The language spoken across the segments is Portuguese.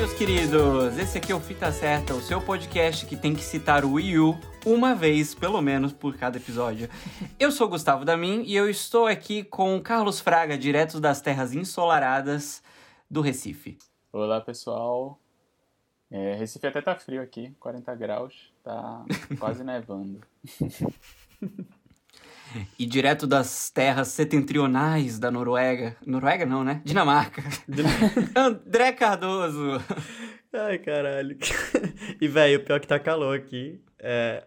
meus queridos! Esse aqui é o Fita Certa, o seu podcast que tem que citar o Wii U uma vez, pelo menos, por cada episódio. Eu sou Gustavo Damin e eu estou aqui com Carlos Fraga, direto das terras ensolaradas do Recife. Olá, pessoal. É, Recife até tá frio aqui, 40 graus, tá quase nevando. E direto das terras setentrionais da Noruega. Noruega não, né? Dinamarca. André Cardoso. Ai, caralho. E, velho, o pior é que tá calor aqui. É.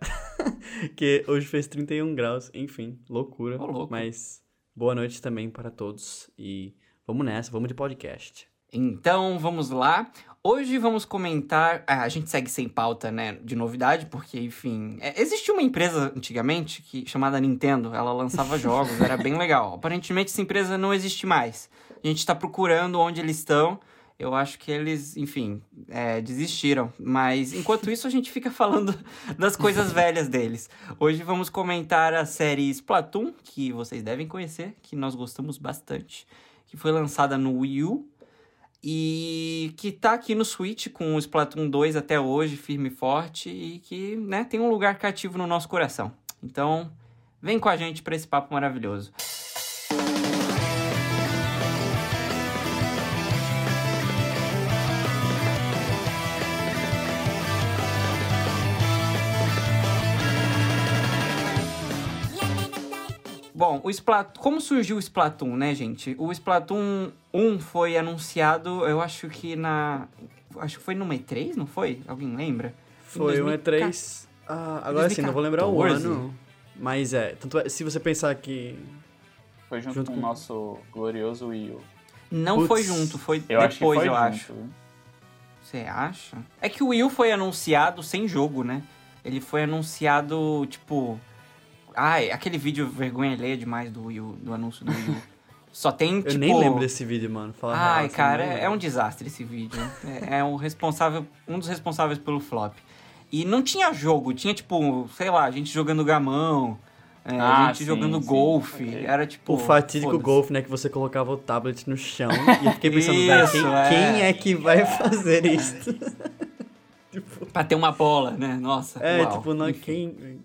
que hoje fez 31 graus. Enfim, loucura. Ô, louco. Mas boa noite também para todos. E vamos nessa, vamos de podcast. Então, vamos lá. Hoje vamos comentar. ah, a gente segue sem pauta, né? De novidade, porque, enfim. é, existia uma empresa antigamente que, chamada Nintendo. Ela lançava jogos, era bem legal. Aparentemente, essa empresa não existe mais. A gente tá procurando onde eles estão. Eu acho que eles, enfim, é, desistiram. Mas enquanto isso, a gente fica falando das coisas velhas deles. Hoje vamos comentar a série Splatoon, que vocês devem conhecer, que nós gostamos bastante. Que foi lançada no Wii U e que tá aqui no Switch com o Splatoon 2 até hoje, firme e forte, e que, né, tem um lugar cativo no nosso coração. Então, vem com a gente para esse papo maravilhoso. Bom, o Splat... como surgiu o Splatoon, né, gente? O Splatoon 1 foi anunciado, eu acho que na. Acho que foi no E3, não foi? Alguém lembra? Em Foi um 2014. E3. Ah, agora sim, não vou lembrar o 2014. ano. Mas é, tanto é, se você pensar que. Foi junto, Junto com o com- nosso glorioso Wii U. Não Putz, foi junto, foi Eu depois, foi eu junto. acho. Você acha? É que o Wii U foi anunciado sem jogo, né? Ele foi anunciado, tipo. Ai, aquele vídeo vergonha alheia demais do Wii U, do anúncio do Wii U. Só tem, Eu tipo... nem lembro desse vídeo, mano. Fala a real, Ai, assim, cara, é, é um desastre esse vídeo. É, é um responsável, um dos responsáveis pelo flop. E não tinha jogo, tinha tipo, sei lá, gente jogando gamão, é, Ah, gente sim, jogando sim, golfe. ok. Era tipo. O fatídico golfe, né? Que você colocava o tablet no chão. E eu fiquei pensando, velho, quem, Isso, é. quem é que vai fazer isso? tipo, Pra ter uma bola, né? Nossa. é, uau. tipo, não, Enfim. quem.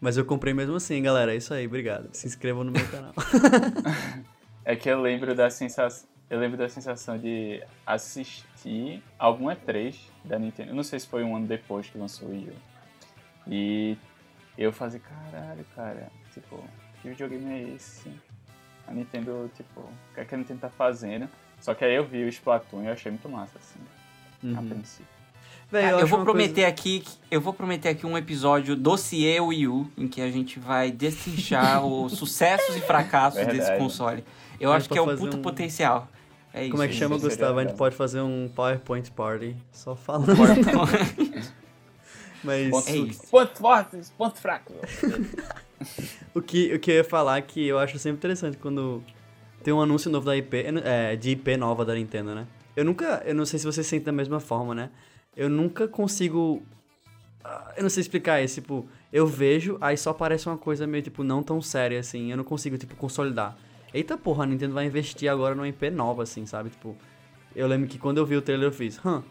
Mas eu comprei mesmo assim, galera. É isso aí, obrigado. Se inscrevam no meu canal. É que eu lembro da sensação. Eu lembro da sensação de assistir algum E3 da Nintendo. Eu não sei se foi um ano depois que lançou o Wii U. E eu fazia, caralho, cara, tipo, que videogame é esse? A Nintendo, tipo, o que, é que a Nintendo tá fazendo? Só que aí eu vi o Splatoon e eu achei muito massa, assim, a Uhum. princípio. Véi, Ah, eu acho vou prometer coisa- aqui, eu vou prometer aqui um episódio dossiê Wii U, em que a gente vai destrinchar os sucessos e fracassos desse Verdade. console. Eu A acho que é puto fazer um- potencial. É isso. Como é que chama, Gustavo? A gente pode fazer um PowerPoint Party só falando. Mas Ponto, É isso. ponto forte, ponto fraco. o que, o que eu ia falar é que eu acho sempre interessante quando tem um anúncio novo da IP, é, de IP nova da Nintendo, né? Eu nunca, eu não sei se você sente da mesma forma, né? Eu nunca consigo, ah, eu não sei explicar isso, tipo, eu vejo, aí só parece uma coisa meio, tipo, não tão séria, assim, eu não consigo, tipo, consolidar. Eita porra, a Nintendo vai investir agora numa IP nova, assim, sabe? Tipo, eu lembro que quando eu vi o trailer eu fiz, hã,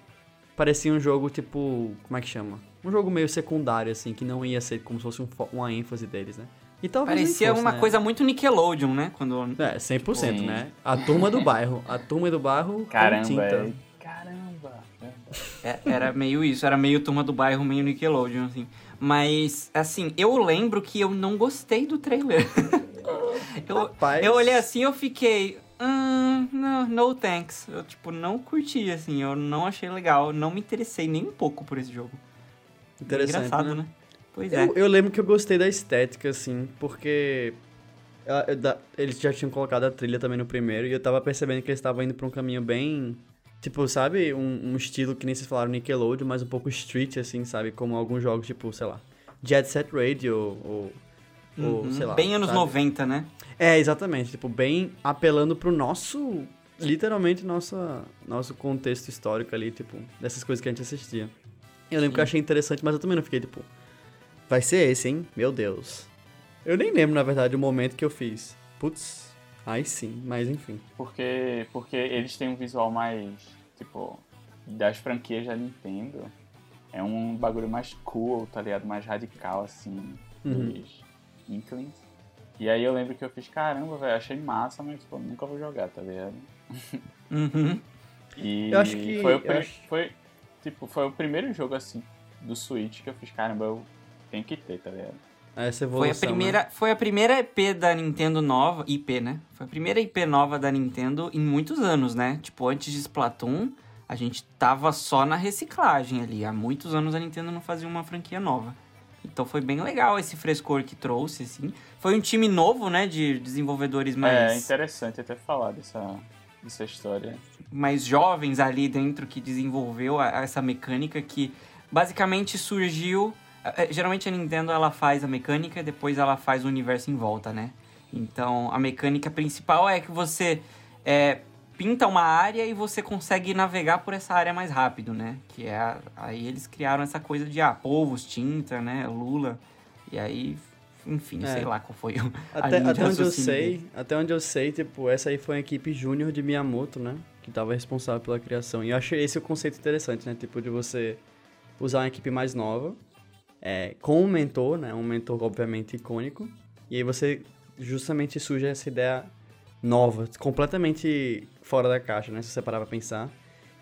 parecia um jogo, tipo, como é que chama? Um jogo meio secundário, assim, que não ia ser como se fosse um uma ênfase deles, né? E talvez Parecia fosse, uma né? coisa muito Nickelodeon, né? Quando É, 100%, Sim. né? A turma do bairro. A turma do bairro com Caramba, tinta. É. Era meio isso, era meio turma do bairro, meio Nickelodeon, assim. Mas, assim, eu lembro que eu não gostei do trailer. eu, Rapaz. eu olhei assim eu fiquei. Hum, no, no thanks. Eu, tipo, não curti, assim, eu não achei legal. Não me interessei nem um pouco por esse jogo. Interessante, Engraçado, né? né? Pois é. Eu, eu lembro que eu gostei da estética, assim, porque ela- eu da- eles já tinham colocado a trilha também no primeiro e eu tava percebendo que eles estavam indo pra um caminho bem. Tipo, sabe? Um, um estilo que nem vocês falaram Nickelodeon, mas um pouco street, assim, sabe? Como alguns jogos, tipo, sei lá, Jet Set Radio ou. ou Uhum. sei lá. Bem anos sabe? 90, né? É, exatamente. Tipo, bem apelando pro nosso. Literalmente, nossa, nosso contexto histórico ali, tipo, dessas coisas que a gente assistia. Eu lembro que eu achei interessante, mas eu também não fiquei, tipo. Vai ser esse, hein? Meu Deus. Eu nem lembro, na verdade, o momento que eu fiz. Putz, aí sim, mas enfim. Porque, porque eles têm um visual mais, tipo, das franquias da Nintendo, é um bagulho mais cool, tá ligado? Mais radical, assim, Uhum. dos Inklings. E aí eu lembro que eu fiz, caramba, velho, achei massa, mas pô, nunca vou jogar, tá ligado? Uhum. E Eu acho que- foi, o acho- foi, tipo, foi o primeiro jogo, assim, do Switch que eu fiz, caramba, eu tenho que ter, tá ligado? Essa Foi evolução, a, primeira, foi a primeira EP da Nintendo nova, IP, né? Foi a primeira IP nova da Nintendo em muitos anos, né? Tipo, antes de Splatoon, a gente tava só na reciclagem ali. Há muitos anos a Nintendo não fazia uma franquia nova. Então foi bem legal esse frescor que trouxe, assim. Foi um time novo, né? De desenvolvedores É mais, interessante até falar dessa, dessa história. mais jovens ali dentro que desenvolveu a- essa mecânica que basicamente surgiu. Eh, Geralmente a Nintendo ela faz a mecânica e depois ela faz o universo em volta, né? Então a mecânica principal é que você eh, pinta uma área e você consegue navegar por essa área mais rápido, né? Que é a- aí eles criaram essa coisa de ah, polvos, tinta, né? Lula. E aí, enfim, É. sei lá qual foi o Até, até onde eu sei, dele. até onde eu sei, tipo, essa aí foi a equipe júnior de Miyamoto, né? Que tava responsável pela criação. E eu achei esse o conceito interessante, né? Tipo, de você usar uma equipe mais nova, é, com um mentor, né? Um mentor, obviamente, icônico. E aí você justamente surge essa ideia nova, completamente fora da caixa, né? Se você parar pra pensar.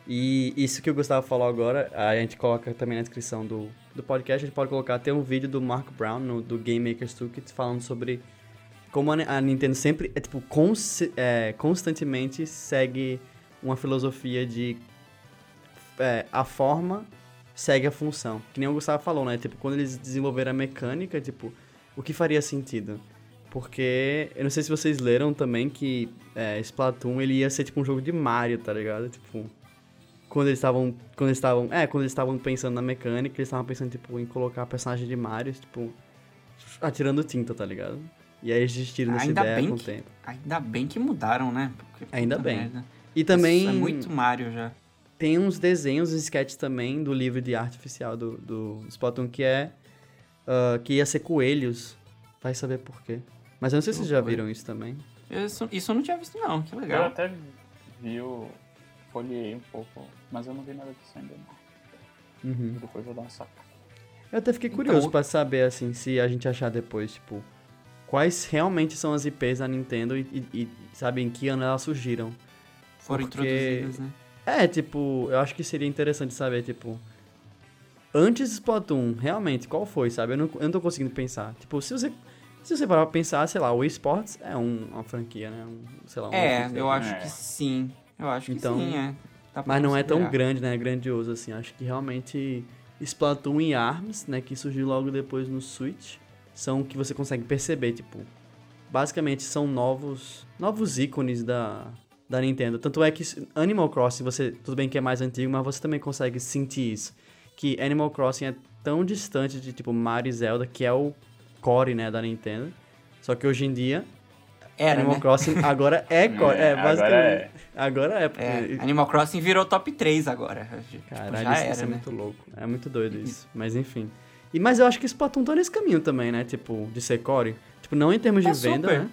E isso que o Gustavo falou agora, a gente coloca também na descrição do, do podcast, a gente pode colocar até um vídeo do Mark Brown, no, do Game Maker's Toolkit, falando sobre como a, Nintendo sempre, é, tipo, cons- é, constantemente segue uma filosofia de é, a forma segue a função. Que nem o Gustavo falou, né? Tipo, quando eles desenvolveram a mecânica, tipo, o que faria sentido? Porque, eu não sei se vocês leram também que é, Splatoon, ele ia ser tipo um jogo de Mario, tá ligado? Tipo, quando eles estavam, quando eles estavam, é, quando eles estavam pensando na mecânica, eles estavam pensando, tipo, em colocar personagem de Mario, tipo, atirando tinta, tá ligado? E aí eles desistiram dessa Ainda ideia bem com o tempo. Ainda bem que mudaram, né? Porque, Ainda bem. merda. E também Isso é muito Mario já. Tem uns desenhos, uns sketches também do livro de arte oficial do, do Splatoon que é ah, que ia ser coelhos. Vai saber por quê. Mas eu não sei se vocês já viram isso também. Isso, isso eu não tinha visto, não. Que Eu legal. até vi, o- folhei um pouco, mas eu não vi nada disso ainda não. Uhum. Depois eu vou dar uma sacada. Eu até fiquei Então, curioso o- pra saber, assim, se a gente achar depois, tipo, quais realmente são as IPs da Nintendo e, e, e sabe, em que ano elas surgiram. Foram porque- introduzidas, né? É, tipo, eu acho que seria interessante saber, tipo, antes do Splatoon, realmente, qual foi, sabe? Eu não, eu não tô conseguindo pensar. Tipo, se você, se você parar pra pensar, sei lá, o eSports é um- uma franquia, né? Um, sei lá, um É, eu né? acho É. que sim. Eu acho que Então, sim, é. Pra Mas não é tão considerar. grande, né? Grandioso, assim. Acho que realmente Splatoon e ARMS, né? Que surgiu logo depois no Switch, são o que você consegue perceber, tipo... Basicamente, são novos novos ícones da, da Nintendo. Tanto é que Animal Crossing, você... Tudo bem que é mais antigo, mas você também consegue sentir isso. Que Animal Crossing é tão distante de, tipo, Mario e Zelda, que é o core, né? Da Nintendo. Só que hoje em dia, Era, Animal né? Crossing agora é core. É, agora basicamente. é. Agora é, porque... É, Animal Crossing virou top 3 agora. Tipo, Caralho, já isso, era, isso é né? muito louco. É muito doido isso. Mas enfim. E, mas eu acho que Splatoon tá nesse caminho também, né? Tipo, de ser core. Tipo, não em termos de venda, super. né?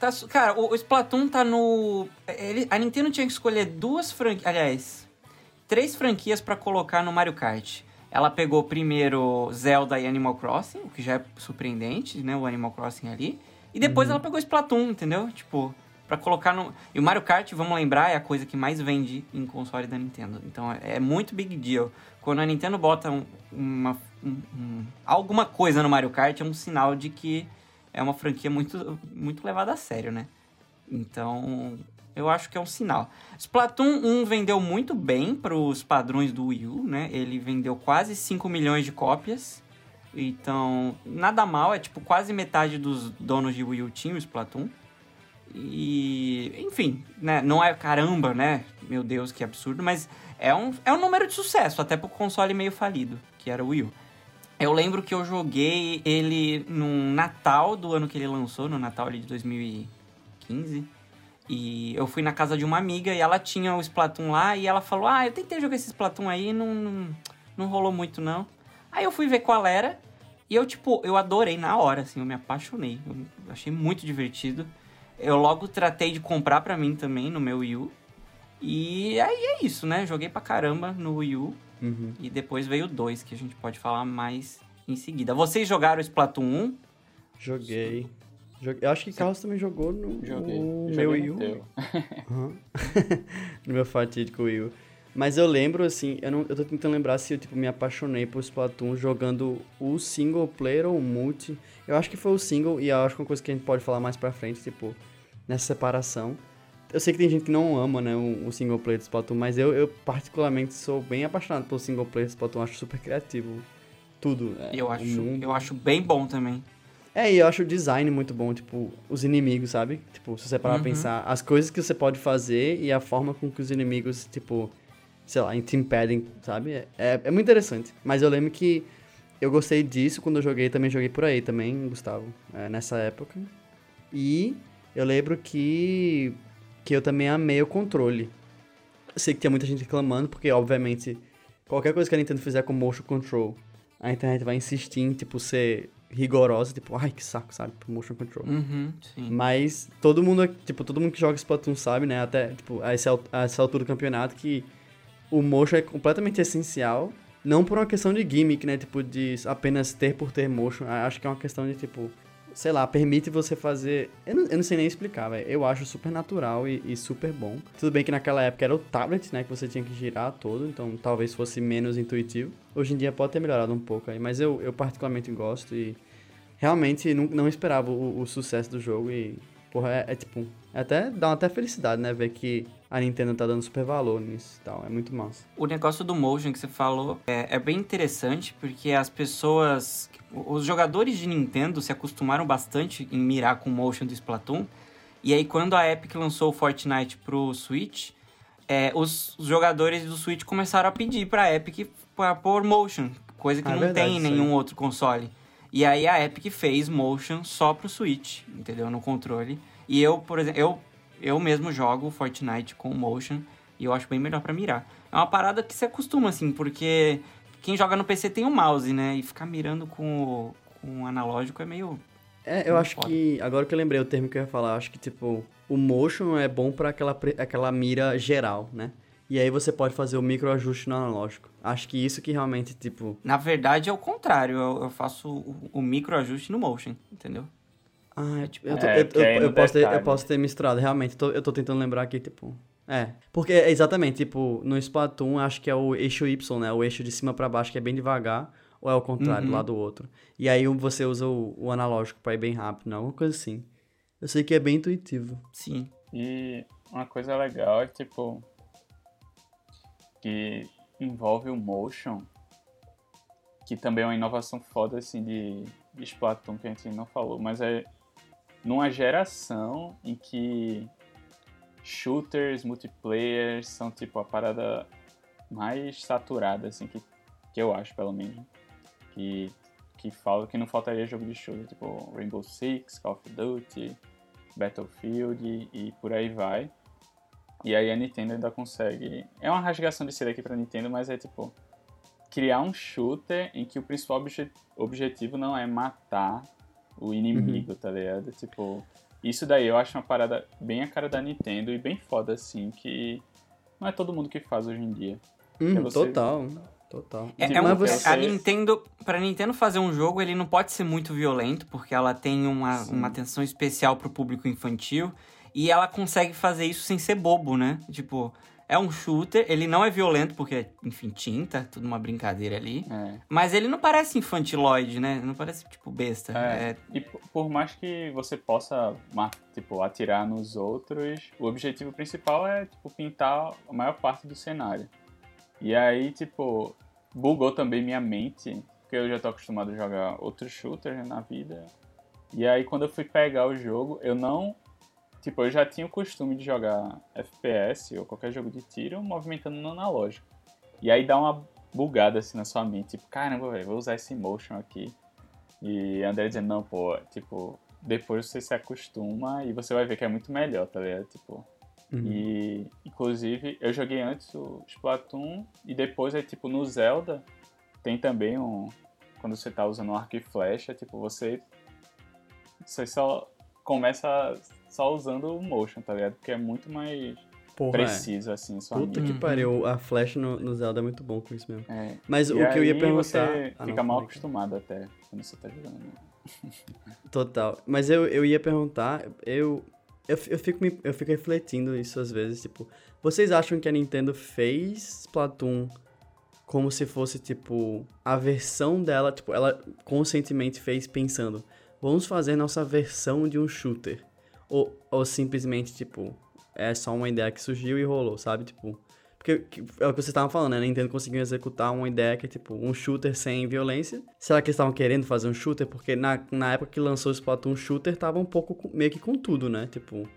Tá cara, o, o Splatoon tá no. ele- a Nintendo tinha que escolher duas franquias. Aliás, três franquias pra colocar no Mario Kart. Ela pegou primeiro Zelda e Animal Crossing, o que já é surpreendente, né? O Animal Crossing ali. E depois Uhum. ela pegou Splatoon, entendeu? Tipo, pra colocar no. E o Mario Kart, vamos lembrar, é a coisa que mais vende em console da Nintendo. Então é, é muito big deal. Quando a Nintendo bota um- uma, um- um- alguma coisa no Mario Kart, é um sinal de que é uma franquia muito, muito levada a sério, né? Então, eu acho que é um sinal. Splatoon 1 vendeu muito bem para os padrões do Wii U, né? Ele vendeu quase 5 milhões de cópias. Então, nada mal, é tipo quase metade dos donos de Wii U tinham o Splatoon. E, enfim, né? Não é caramba, né? Meu Deus, que absurdo, mas é um, é um número de sucesso, até pro console meio falido, que era o Wii U. Eu lembro que eu joguei ele no Natal do ano que ele lançou, no Natal de 2015. E eu fui na casa de uma amiga e ela tinha o Splatoon lá e ela falou: Ah, eu tentei jogar esse Splatoon aí não, não, não rolou muito não. Aí eu fui ver qual era e eu, tipo, eu adorei na hora, assim, eu me apaixonei. Eu achei muito divertido. Eu logo tratei de comprar pra mim também no meu Wii U. E aí é isso, né? Joguei pra caramba no Wii U. Uhum. E depois veio o 2, que a gente pode falar mais em seguida. Vocês jogaram Splatoon 1? Joguei. Joguei. Eu acho que Carlos também jogou no, Joguei. no Eu meu Wii no U. Uhum. no meu fatídico Wii U. Mas eu lembro, assim, eu, não, eu tô tentando lembrar se eu, tipo, me apaixonei por Splatoon jogando o single player ou o multi. Eu acho que foi o single, e eu acho que é uma coisa que a gente pode falar mais pra frente, tipo, nessa separação. Eu sei que tem gente que não ama, né, o, o single player do Splatoon, mas eu, eu particularmente sou bem apaixonado pelo single player do Splatoon, acho super criativo. Tudo. é, Eu acho, mundo. eu acho bem bom também. É, e eu acho o design muito bom, tipo, os inimigos, sabe? Tipo, se você parar Uhum. pra pensar, as coisas que você pode fazer e a forma com que os inimigos, tipo, sei lá, te impedem, sabe? É, é, é muito interessante. Mas eu lembro que eu gostei disso quando eu joguei, também joguei por aí também, Gustavo, é, nessa época. E eu lembro que, que eu também amei o controle. Sei que tinha muita gente reclamando, porque, obviamente, qualquer coisa que a Nintendo fizer com motion control, a internet vai insistir em, tipo, ser rigorosa, tipo, ai, que saco, sabe? Motion control. Uhum. Mas todo mundo, tipo, todo mundo que joga Splatoon sabe, né? Até, tipo, a essa, a essa altura do campeonato que o motion é completamente essencial. Não por uma questão de gimmick, né? Tipo, de apenas ter por ter motion. Acho que é uma questão de, tipo, sei lá, permite você fazer... Eu não, eu não sei nem explicar, velho. Eu acho super natural e, e super bom. Tudo bem que naquela época era o tablet, né? Que você tinha que girar todo, então talvez fosse menos intuitivo. Hoje em dia pode ter melhorado um pouco aí, mas eu, eu particularmente gosto e realmente não, não esperava o, o sucesso do jogo e, porra, é, é tipo, é até dá até felicidade, né, ver que a Nintendo tá dando super valor nisso e tal, é muito massa. O negócio do motion que você falou é, é bem interessante porque as pessoas, os jogadores de Nintendo se acostumaram bastante em mirar com o motion do Splatoon. E aí quando a Epic lançou o Fortnite pro Switch, é, os, os jogadores do Switch começaram a pedir pra Epic pra pôr motion, coisa que Ah, é não verdade, tem em nenhum outro console. E aí a Epic fez motion só pro Switch, entendeu? No controle. E eu, por exemplo, eu, eu mesmo jogo Fortnite com motion e eu acho bem melhor pra mirar. É uma parada que se acostuma, assim, porque quem joga no PC tem o mouse, né? E ficar mirando com o, com o analógico é meio. É, eu acho foda. que, agora que eu lembrei o termo que eu ia falar, acho que, tipo, o motion é bom pra aquela, aquela mira geral, né? E aí você pode fazer o microajuste no analógico. Acho que isso que realmente, tipo, Na verdade é o contrário, eu, eu faço o, o microajuste no motion, entendeu? Ah, tipo, eu, tô- É, eu- eu- eu posso ter, eu posso ter misturado, realmente. tô- eu tô tentando lembrar aqui, tipo. É. Porque, é exatamente, tipo, no Splatoon, acho que é o eixo Y, né? O eixo de cima pra baixo, que é bem devagar, ou é o contrário, Uhum. lá do outro. E aí você usa o, o analógico pra ir bem rápido, não? Uma coisa assim. Eu sei que é bem intuitivo. Sim. E uma coisa legal é tipo que envolve o motion, que também é uma inovação foda assim de, Splatoon que a gente não falou, mas é numa geração em que shooters, multiplayer são tipo a parada mais saturada assim que, que eu acho pelo menos que que fala que não faltaria jogo de shooter tipo Rainbow Six, Call of Duty, Battlefield e, e por aí vai. E aí a Nintendo ainda consegue. É uma rasgação de seda aqui pra Nintendo, mas é tipo. Criar um shooter em que o principal obje- objetivo não é matar o inimigo, tá ligado? Tipo. Isso daí eu acho uma parada bem a cara da Nintendo e bem foda, assim, que não é todo mundo que faz hoje em dia. Hum, você- total. Total. É, Tipo, é um, Mas você- A Nintendo, pra Nintendo fazer um jogo, ele não pode ser muito violento, porque ela tem uma, Sim. uma atenção especial pro público infantil. E ela consegue fazer isso sem ser bobo, né? Tipo, é um shooter, ele não é violento, porque, enfim, tinta, tudo uma brincadeira ali. É. Mas ele não parece infantiloide, né? Não parece, tipo, besta. É, É, E por mais que você possa, tipo, atirar nos outros, o objetivo principal é, tipo, pintar a maior parte do cenário. E aí, tipo, bugou também minha mente, porque eu já tô acostumado a jogar outros shooters né, na vida. E aí, quando eu fui pegar o jogo, eu não... Tipo, eu já tinha o costume de jogar FPS ou qualquer jogo de tiro movimentando no analógico. E aí dá uma bugada assim na sua mente, tipo, caramba, velho, vou usar esse motion aqui. E André dizendo, não, pô, tipo, depois você se acostuma e você vai ver que é muito melhor, tá ligado? Tipo, Uhum. e inclusive eu joguei antes o Splatoon e depois é tipo no Zelda tem também um quando você tá usando um arco e flecha, tipo, você você só começa só usando o motion, tá ligado? Porque é muito mais Porra, é. preciso, assim, só Puta amigo. que pariu, a Flash no, no Zelda é muito bom com isso mesmo. É. Mas E o que eu ia perguntar. Você Ah, não, fica mal falei que- acostumado até quando você tá jogando. Total. Mas eu, eu ia perguntar, eu, eu, eu, fico me- eu fico refletindo isso às vezes, tipo, vocês acham que a Nintendo fez Splatoon como se fosse, tipo, a versão dela, tipo, ela conscientemente fez pensando, vamos fazer nossa versão de um shooter? Ou, ou simplesmente, tipo, é só uma ideia que surgiu e rolou, sabe? Tipo, porque que- é o que vocês estavam falando, né? A Nintendo conseguiu executar uma ideia que é tipo um shooter sem violência. Será que eles estavam querendo fazer um shooter? Porque na, na época que lançou o Splatoon shooter, tava um pouco meio que com tudo, né? Tipo,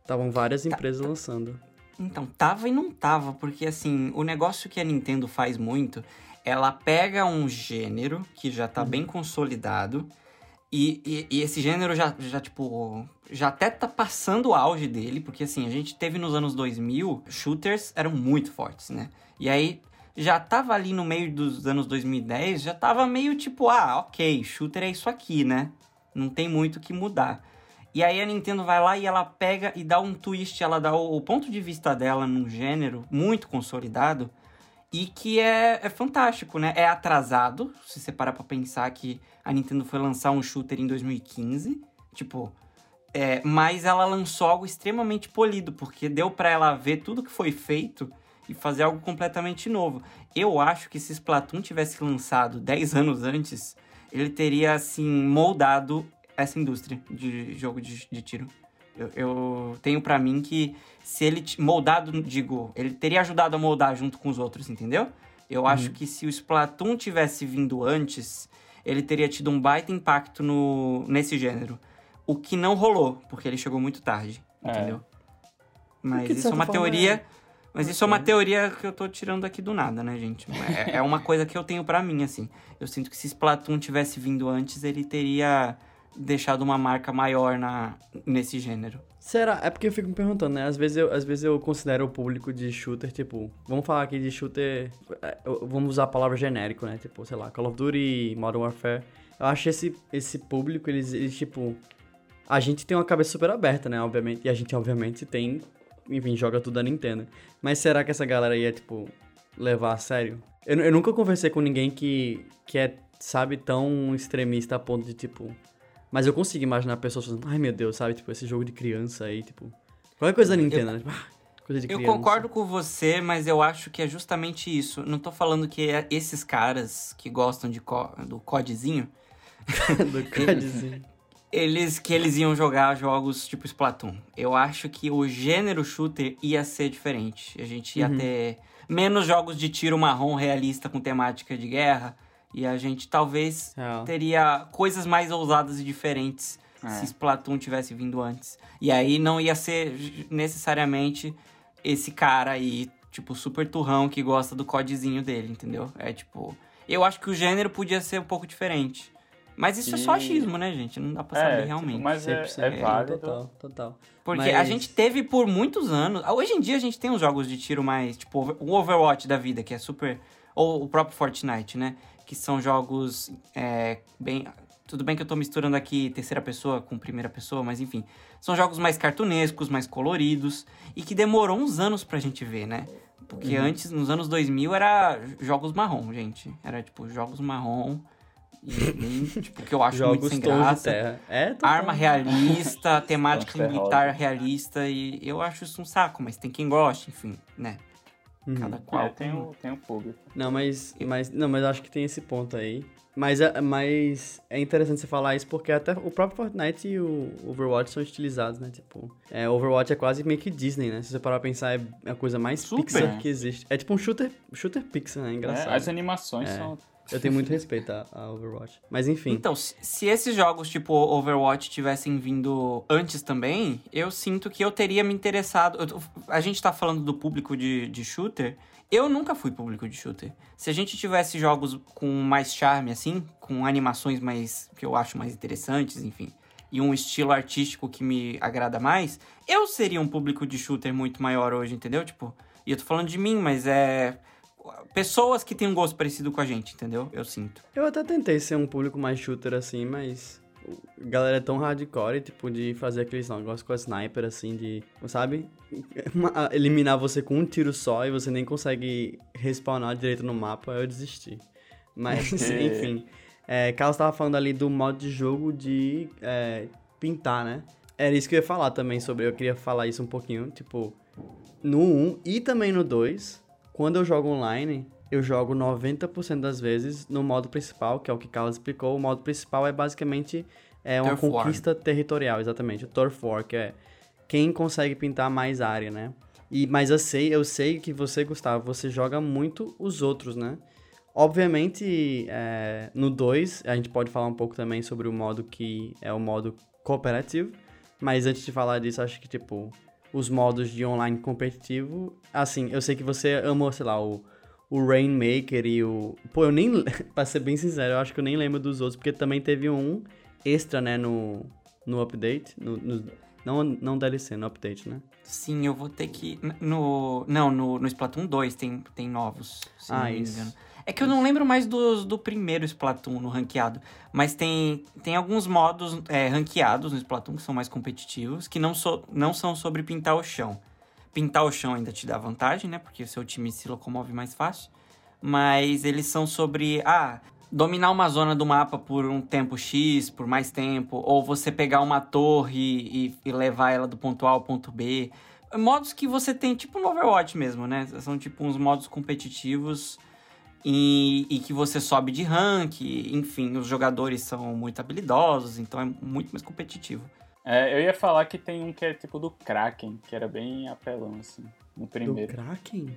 estavam várias empresas lançando. Então, tava e não tava, porque assim, o negócio que a Nintendo faz muito, ela pega um gênero que já tá bem consolidado, e, e, e esse gênero já, já, tipo, já até tá passando o auge dele, porque assim, a gente teve nos anos 2000, shooters eram muito fortes, né? E aí, já tava ali no meio dos anos 2010, já tava meio tipo, ah, ok, shooter é isso aqui, né? Não tem muito o que mudar. E aí a Nintendo vai lá e ela pega e dá um twist, ela dá o, o ponto de vista dela num gênero muito consolidado e que é, é fantástico, né? É atrasado, se você parar pra pensar que a Nintendo foi lançar um shooter em 2015, tipo, é, mas ela lançou algo extremamente polido, porque deu pra ela ver tudo que foi feito e fazer algo completamente novo. Eu acho que se Splatoon tivesse lançado 10 anos antes, ele teria, assim, moldado essa indústria de jogo de, de tiro. Eu, eu tenho pra mim que se ele moldado, digo, ele teria ajudado a moldar junto com os outros, entendeu? Eu acho que se o Splatoon tivesse vindo antes, ele teria tido um baita impacto no, nesse gênero. O que não rolou, porque ele chegou muito tarde, É. entendeu? Mas que, de isso é uma forma, teoria. é- Mas isso é uma teoria que eu tô tirando aqui do nada, né, gente? É, é uma coisa que eu tenho pra mim, assim. Eu sinto que se Splatoon tivesse vindo antes, ele teria deixado uma marca maior na, nesse gênero. Será? É porque eu fico me perguntando, né? Às vezes eu, às vezes eu considero o público de shooter, tipo, vamos falar aqui de shooter, é, vamos usar a palavra genérico, né? Tipo, sei lá, Call of Duty, Modern Warfare. Eu acho esse, esse público, eles, eles, tipo, a gente tem uma cabeça super aberta, né? Obviamente, e a gente, obviamente, tem, enfim, joga tudo da Nintendo. Mas será que essa galera ia, tipo, levar a sério? Eu, eu nunca conversei com ninguém que, que é, sabe, tão extremista a ponto de, tipo, mas eu consigo imaginar pessoas falando, ai meu Deus, sabe? Tipo, esse jogo de criança aí, tipo. Qualquer coisa da Nintendo, né? Tipo, ah, coisa de Eu criança. concordo com você, mas eu acho que é justamente isso. Não tô falando que é esses caras que gostam de co- do codezinho, Do CODzinho. eles que eles iam jogar jogos tipo Splatoon. Eu acho que o gênero shooter ia ser diferente. A gente ia ter menos jogos de tiro marrom realista com temática de guerra. E a gente talvez Real. teria coisas mais ousadas e diferentes É. se Splatoon tivesse vindo antes. E aí não ia ser necessariamente esse cara aí, tipo, super turrão que gosta do codezinho dele, entendeu? É tipo. Eu acho que o gênero podia ser um pouco diferente. Mas isso é só E- achismo, né, gente? Não dá pra É, saber tipo, realmente. mas é, 100%, é válido. Total, total. Porque a Mas- gente teve por muitos anos. Hoje em dia a gente tem uns jogos de tiro mais. Tipo, o Overwatch da vida, que é super. Ou o próprio Fortnite, né? Que são jogos é, bem. Tudo bem que eu tô misturando aqui terceira pessoa com primeira pessoa, mas enfim. São jogos mais cartunescos, mais coloridos. E que demorou uns anos pra gente ver, né? Porque Uhum. antes, nos anos 2000, era jogos marrom, gente. Era tipo jogos marrom. E, tipo, que eu acho muito Jogos sem tons de graça. É, arma realista, temática militar realista, e eu acho isso um saco, mas tem quem goste, enfim, né? Uhum. Cada qual. É, tem o, tem o público. Não, mas, mas, não, mas acho que tem esse ponto aí. Mas é, mas é interessante você falar isso porque até o próprio Fortnite e o Overwatch são estilizados, né? Tipo, é, Overwatch é quase meio que Disney, né? Se você parar pra pensar, é a coisa mais Super. Pixar que existe. É tipo um shooter, shooter Pixar, né? É, Engraçado. as animações É. são. Eu tenho muito respeito a, Overwatch. Mas enfim. Então, se, se esses jogos tipo Overwatch tivessem vindo antes também, eu sinto que eu teria me interessado. eu a gente tá falando do público de, de shooter. Eu nunca fui público de shooter. Se a gente tivesse jogos com mais charme, assim, com animações mais. que eu acho mais interessantes, enfim, e um estilo artístico que me agrada mais, eu seria um público de shooter muito maior hoje, entendeu? Tipo, e eu tô falando de mim, mas é. Pessoas que têm um gosto parecido com a gente, entendeu? Eu sinto. Eu até tentei ser um público mais shooter assim, mas. a galera é tão hardcore, tipo, de fazer aqueles negócios com a sniper, assim, de, sabe? Eliminar você com um tiro só e você nem consegue respawnar direito no mapa, eu desisti. Mas, Ok. enfim. É, Carlos tava falando ali do modo de jogo de é, pintar, né? Era isso que eu ia falar também sobre, eu queria falar isso um pouquinho, tipo, no 1 e também no 2, quando eu jogo online, eu jogo 90% das vezes no modo principal, que é o que Carlos explicou. O modo principal é basicamente é uma Turf War. conquista territorial, exatamente. O Turf War, que é quem consegue pintar mais área, né? E, mas eu sei, eu sei que você, Gustavo, você joga muito os outros, né? Obviamente, é, no 2, a gente pode falar um pouco também sobre o modo que é o modo cooperativo. Mas antes de falar disso, acho que, tipo, os modos de online competitivo. Assim, eu sei que você ama, sei lá, o, o Rainmaker e o. Pô, eu nem. pra ser bem sincero, eu acho que eu nem lembro dos outros, porque também teve um extra, né, no, no update. No, no- não, não DLC, no update, né? Sim, eu vou ter que. No. Não, no, no Splatoon 2 tem, tem novos. Se Ah, não me isso. É que eu não lembro mais dos, do primeiro Splatoon no ranqueado. Mas tem, tem alguns modos é, ranqueados no Splatoon que são mais competitivos, que não, so, não são sobre pintar o chão. Pintar o chão ainda te dá vantagem, né? Porque o seu time se locomove mais fácil. Mas eles são sobre. Ah, dominar uma zona do mapa por um tempo X, por mais tempo. Ou você pegar uma torre e, e levar ela do ponto A ao ponto B. Modos que você tem, tipo no Overwatch mesmo, né? São tipo uns modos competitivos e, e que você sobe de rank. Enfim, os jogadores são muito habilidosos, então é muito mais competitivo. É, eu ia falar que tem um que é tipo do Kraken, que era bem apelão, assim, no Do primeiro. Kraken?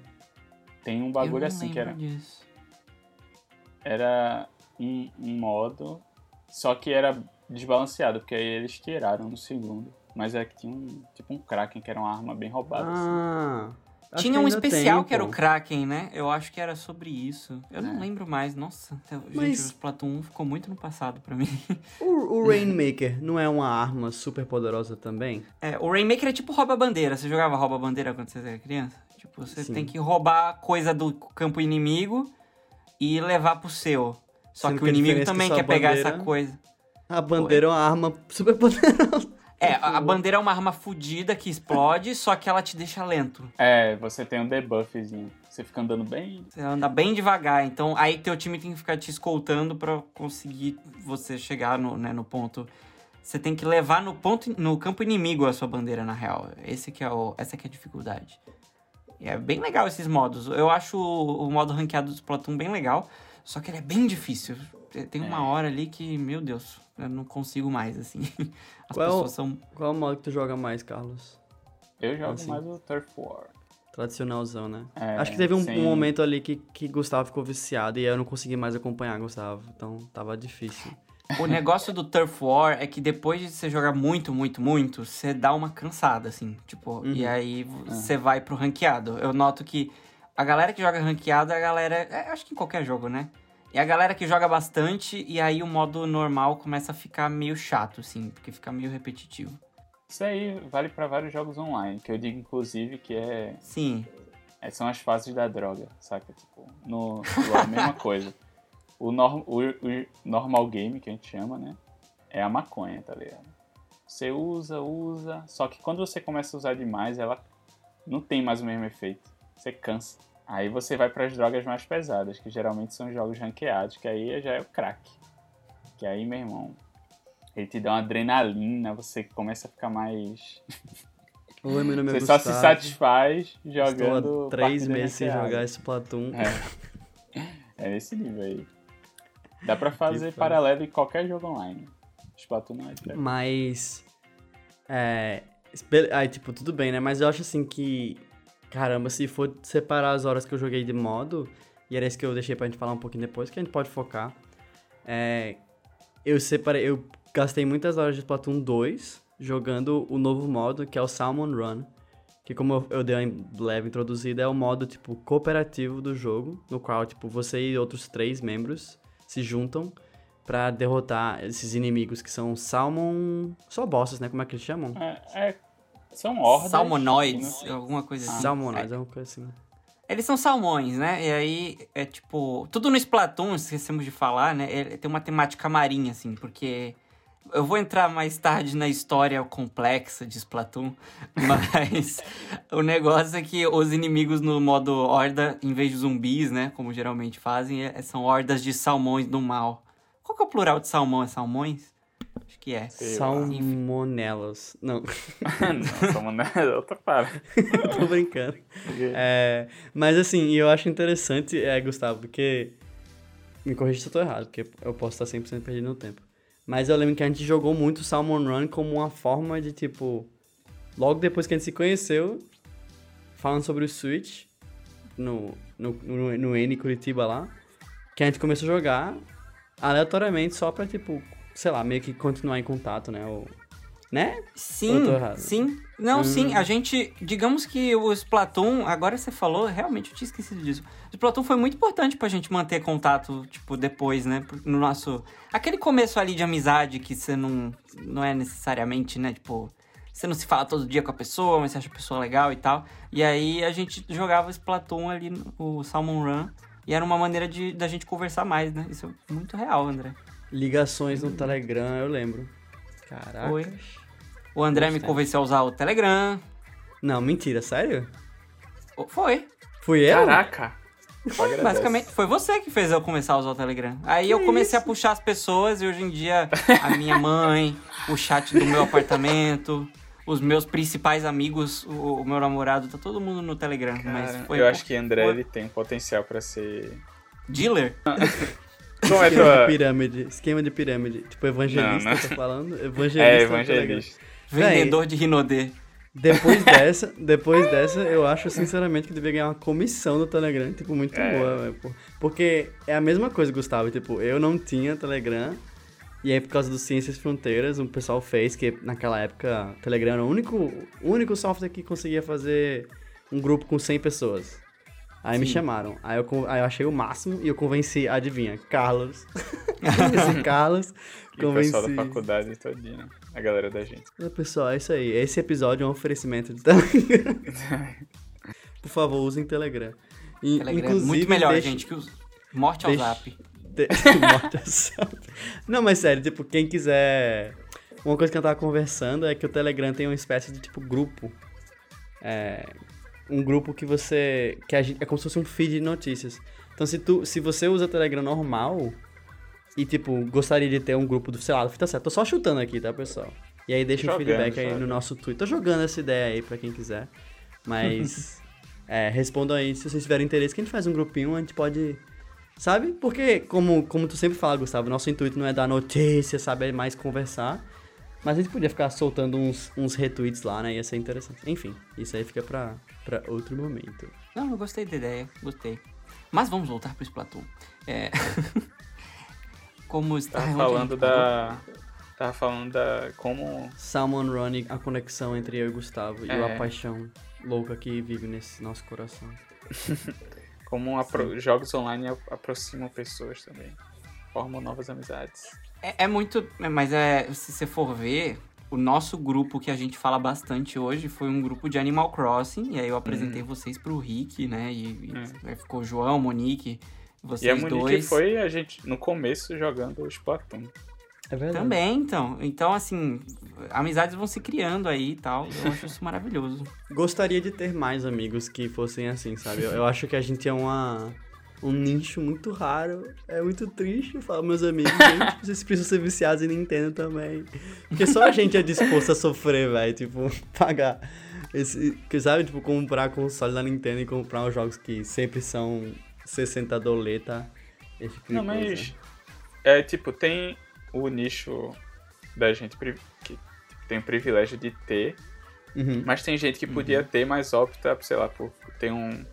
Tem um bagulho assim que era, disso. era um, um modo, só que era desbalanceado, porque aí eles tiraram no segundo. Mas é que tinha um, tipo um Kraken, que era uma arma bem roubada, assim. Acho Tinha que um especial tem, que era pô. o Kraken, né? Eu acho que era sobre isso. Eu não É. lembro mais. Nossa, gente, Mas- o Splatoon 1 ficou muito no passado pra mim. O, o Rainmaker não é uma arma super poderosa também? É, o Rainmaker é tipo rouba-bandeira. Você jogava rouba-bandeira quando você era criança? Tipo, você Sim. tem que roubar coisa do campo inimigo e levar pro seu. Só Sendo que o que inimigo é que também sua quer pegar bandeira- essa coisa. A bandeira é uma arma super poderosa. É, a a bandeira é uma arma fodida que explode, só que ela te deixa lento. É, você tem um debuffzinho. Você fica andando bem. Você anda bem devagar, então aí teu time tem que ficar te escoltando pra conseguir você chegar no, né, no ponto. Você tem que levar no ponto no campo inimigo a sua bandeira na real. Esse que é o, essa que é a dificuldade. E é bem legal esses modos. Eu acho o, o modo ranqueado do Splatoon bem legal, só que ele é bem difícil. Tem uma É. hora ali que, meu Deus, eu não consigo mais assim. As Qual é o- pessoas são Qual é o modo que tu joga mais, Carlos? Eu jogo Assim. mais o Turf War. Tradicionalzão, né? É, Acho que teve um, um momento ali que, que Gustavo ficou viciado e eu não consegui mais acompanhar Gustavo. Então tava difícil. O negócio do Turf War é que depois de você jogar muito, muito, muito, você dá uma cansada, assim. Tipo, e aí você vai pro ranqueado. Eu noto que a galera que joga ranqueado é a galera. é, acho que em qualquer jogo, né? É a galera que joga bastante e aí o modo normal começa a ficar meio chato, assim, porque fica meio repetitivo. Isso aí vale pra vários jogos online, que eu digo inclusive que é, Sim. é- são as fases da droga, saca? Tipo, no, no- a mesma coisa. O, o, o normal game, que a gente chama, né? É a maconha, tá ligado? Você usa, usa, só que quando você começa a usar demais, ela não tem mais o mesmo efeito. Você cansa. Aí você vai para as drogas mais pesadas, que geralmente são jogos ranqueados, que aí já é o crack. Que aí, meu irmão, ele te dá uma adrenalina, você começa a ficar mais. Oi, meu nome é Você só se satisfaz Estou jogando. há três meses sem jogar esse Splatoon. É. É nesse nível aí. Dá pra fazer paralelo em qualquer jogo online. Splatoon não é diferente. Mas. É. Aí, tipo, tudo bem, né? Mas eu acho assim que. Caramba, se for separar as horas que eu joguei de modo, e era isso que eu deixei pra gente falar um pouquinho depois, que a gente pode focar. É. Eu separei. Eu gastei muitas horas de Splatoon 2 jogando o novo modo, que é o Salmon Run. Que como eu, dei uma leve introduzida, é o modo, tipo, cooperativo do jogo, no qual, tipo, você e outros três membros se juntam pra derrotar esses inimigos que são Salmon... Só bosses, né? Como é que eles chamam? É, é- são hordas. Salmonoides, que não- alguma coisa assim. Salmonoides, é uma coisa assim. Eles são salmões, né? E aí é tipo. Tudo no Splatoon, esquecemos de falar, né? Ele tem uma temática marinha, assim, porque eu vou entrar mais tarde na história complexa de Splatoon, mas o negócio é que os inimigos no modo horda, em vez de zumbis, né, como geralmente fazem, é, são hordas de salmões do mal. Qual que é o plural de salmão? É salmões? Acho que é. Salmonelas. Não. não, salmonela é outra para. Tô brincando. É, mas assim, eu acho interessante, é, Gustavo, porque... Me corrija se eu tô errado, porque eu posso estar 100% perdido no tempo. Mas eu lembro que a gente jogou muito Salmon Run como uma forma de, tipo... Logo depois que a gente se conheceu, falando sobre o Switch, no, no, no, no N Curitiba lá, que a gente começou a jogar aleatoriamente só pra, tipo, sei lá, meio que continuar em contato, né? Ou, né? Sim, sim. Não, hum. sim, a gente, digamos que o Splatoon, agora você falou, realmente eu tinha esquecido disso. O Splatoon foi muito importante pra gente manter contato, tipo, depois, né? No nosso. Aquele começo ali de amizade que você não, não é necessariamente, né? Tipo, você não se fala todo dia com a pessoa, mas você acha a pessoa legal e tal. E aí a gente jogava Splatoon ali, o Salmon Run, e era uma maneira de da gente conversar mais, né? Isso é muito real, André. Ligações no Telegram, eu lembro. Caraca. Oi. O André me convenceu a usar o Telegram. Não, mentira, sério? Foi. Fui eu? Caraca. Basicamente, foi você que fez eu começar a usar o Telegram. Aí que eu comecei isso? a puxar as pessoas e hoje em dia a minha mãe, o chat do meu apartamento, os meus principais amigos, o, o meu namorado, tá todo mundo no Telegram. Cara, mas foi eu acho que André ele tem potencial para ser. Dealer? Como é esquema tua... de pirâmide. Esquema de pirâmide. Tipo, evangelista, não, não. tá falando? Evangelista. É, evangelista. Vendedor de Rinodê. Depois dessa, depois dessa, eu acho sinceramente que devia ganhar uma comissão do Telegram, tipo, muito é. boa, véio, Porque é a mesma coisa, Gustavo, tipo, eu não tinha Telegram, e aí por causa do Ciências Fronteiras, um pessoal fez que naquela época o Telegram era o único, o único software que conseguia fazer um grupo com 100 pessoas. Aí Sim. me chamaram. Aí eu, aí eu achei o máximo e eu convenci, adivinha, Carlos. convenci Carlos. E convenci... o pessoal da faculdade todinha, a galera da gente. É, pessoal, é isso aí. Esse episódio é um oferecimento de Por favor, usem Telegram. E, Telegram é muito melhor, deixe... gente, que os... Morte ao deixe... zap. De... Morte ao zap. Não, mas sério, tipo, quem quiser... Uma coisa que eu tava conversando é que o Telegram tem uma espécie de, tipo, grupo. É, um grupo que você. que gente, é como se fosse um feed de notícias. Então, se, tu, se você usa Telegram normal e, tipo, gostaria de ter um grupo do, sei lá, do Fita Certo, tô só chutando aqui, tá, pessoal? E aí deixa jogando, um feedback aí no nosso Twitter. Tô jogando essa ideia aí pra quem quiser. Mas. é, respondam aí se vocês tiverem interesse, que a gente faz um grupinho, a gente pode. Sabe? Porque, como, como tu sempre fala, Gustavo, nosso intuito não é dar notícia, sabe? É mais conversar. Mas a gente podia ficar soltando uns, uns retweets lá, né? Ia ser interessante. Enfim, isso aí fica pra, pra outro momento. Não, eu gostei da ideia, gostei. Mas vamos voltar pro Splatoon. É... como está... Tava falando da... Tava falando da... como... Salmon Running, a conexão entre eu e Gustavo. É. E a paixão louca que vive nesse nosso coração. como apro... jogos online aproximam pessoas também. Formam novas amizades. É, é muito. É, mas é. Se você for ver, o nosso grupo que a gente fala bastante hoje foi um grupo de Animal Crossing. E aí eu apresentei uhum. vocês pro Rick, né? E, e uhum. ficou João, Monique, vocês e a Monique dois. foi a gente no começo jogando o Splatoon. É verdade. Também, então. Então, assim, amizades vão se criando aí e tal. Eu acho isso maravilhoso. Gostaria de ter mais amigos que fossem assim, sabe? Eu, eu acho que a gente é uma um nicho muito raro. É muito triste. Eu falo, meus amigos, gente, vocês precisam ser viciados em Nintendo também. Porque só a gente é disposto a sofrer, velho. Tipo, pagar. Esse, que sabe, tipo, comprar console da Nintendo e comprar os jogos que sempre são 60 doleta. Esse tipo Não, mas. É, tipo, tem o nicho da gente que tem o privilégio de ter. Uhum. Mas tem gente que podia uhum. ter, mas opta, sei lá, por ter um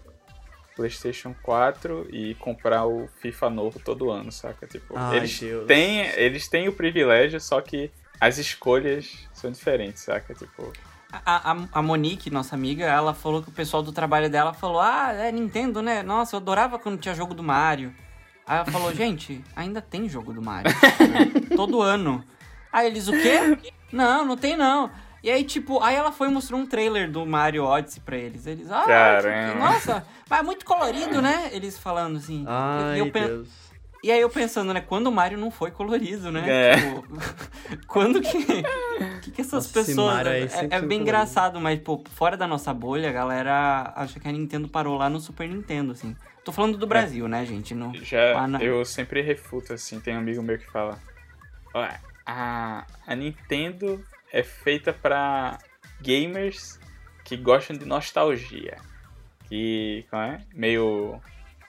PlayStation 4 e comprar o FIFA novo todo ano, saca? Tipo, Ai, eles Deus. têm, eles têm o privilégio, só que as escolhas são diferentes, saca? Tipo, a, a, a, Monique, nossa amiga, ela falou que o pessoal do trabalho dela falou: Ah, é Nintendo, né? Nossa, eu adorava quando tinha jogo do Mario. Aí ela falou: Gente, ainda tem jogo do Mario. Todo ano. Aí eles: O quê? Não, não tem não. E aí, tipo, aí ela foi e mostrou um trailer do Mario Odyssey pra eles. Eles, ah, nossa, mas é muito colorido, né? Eles falando assim. Ai, eu, eu Deus. E aí eu pensando, né, quando o Mario não foi colorido, né? É. Tipo, quando que, que, que essas Nossa, pessoas... É, é bem colorido. engraçado, mas, pô, fora da nossa bolha, a galera acha que a Nintendo parou lá no Super Nintendo, assim. Tô falando do Brasil, né, gente? No, Já lá na- eu sempre refuto assim, tem um amigo meu que fala: "Ó, a, a Nintendo é feita pra gamers que gostam de nostalgia. Que, como é? Meio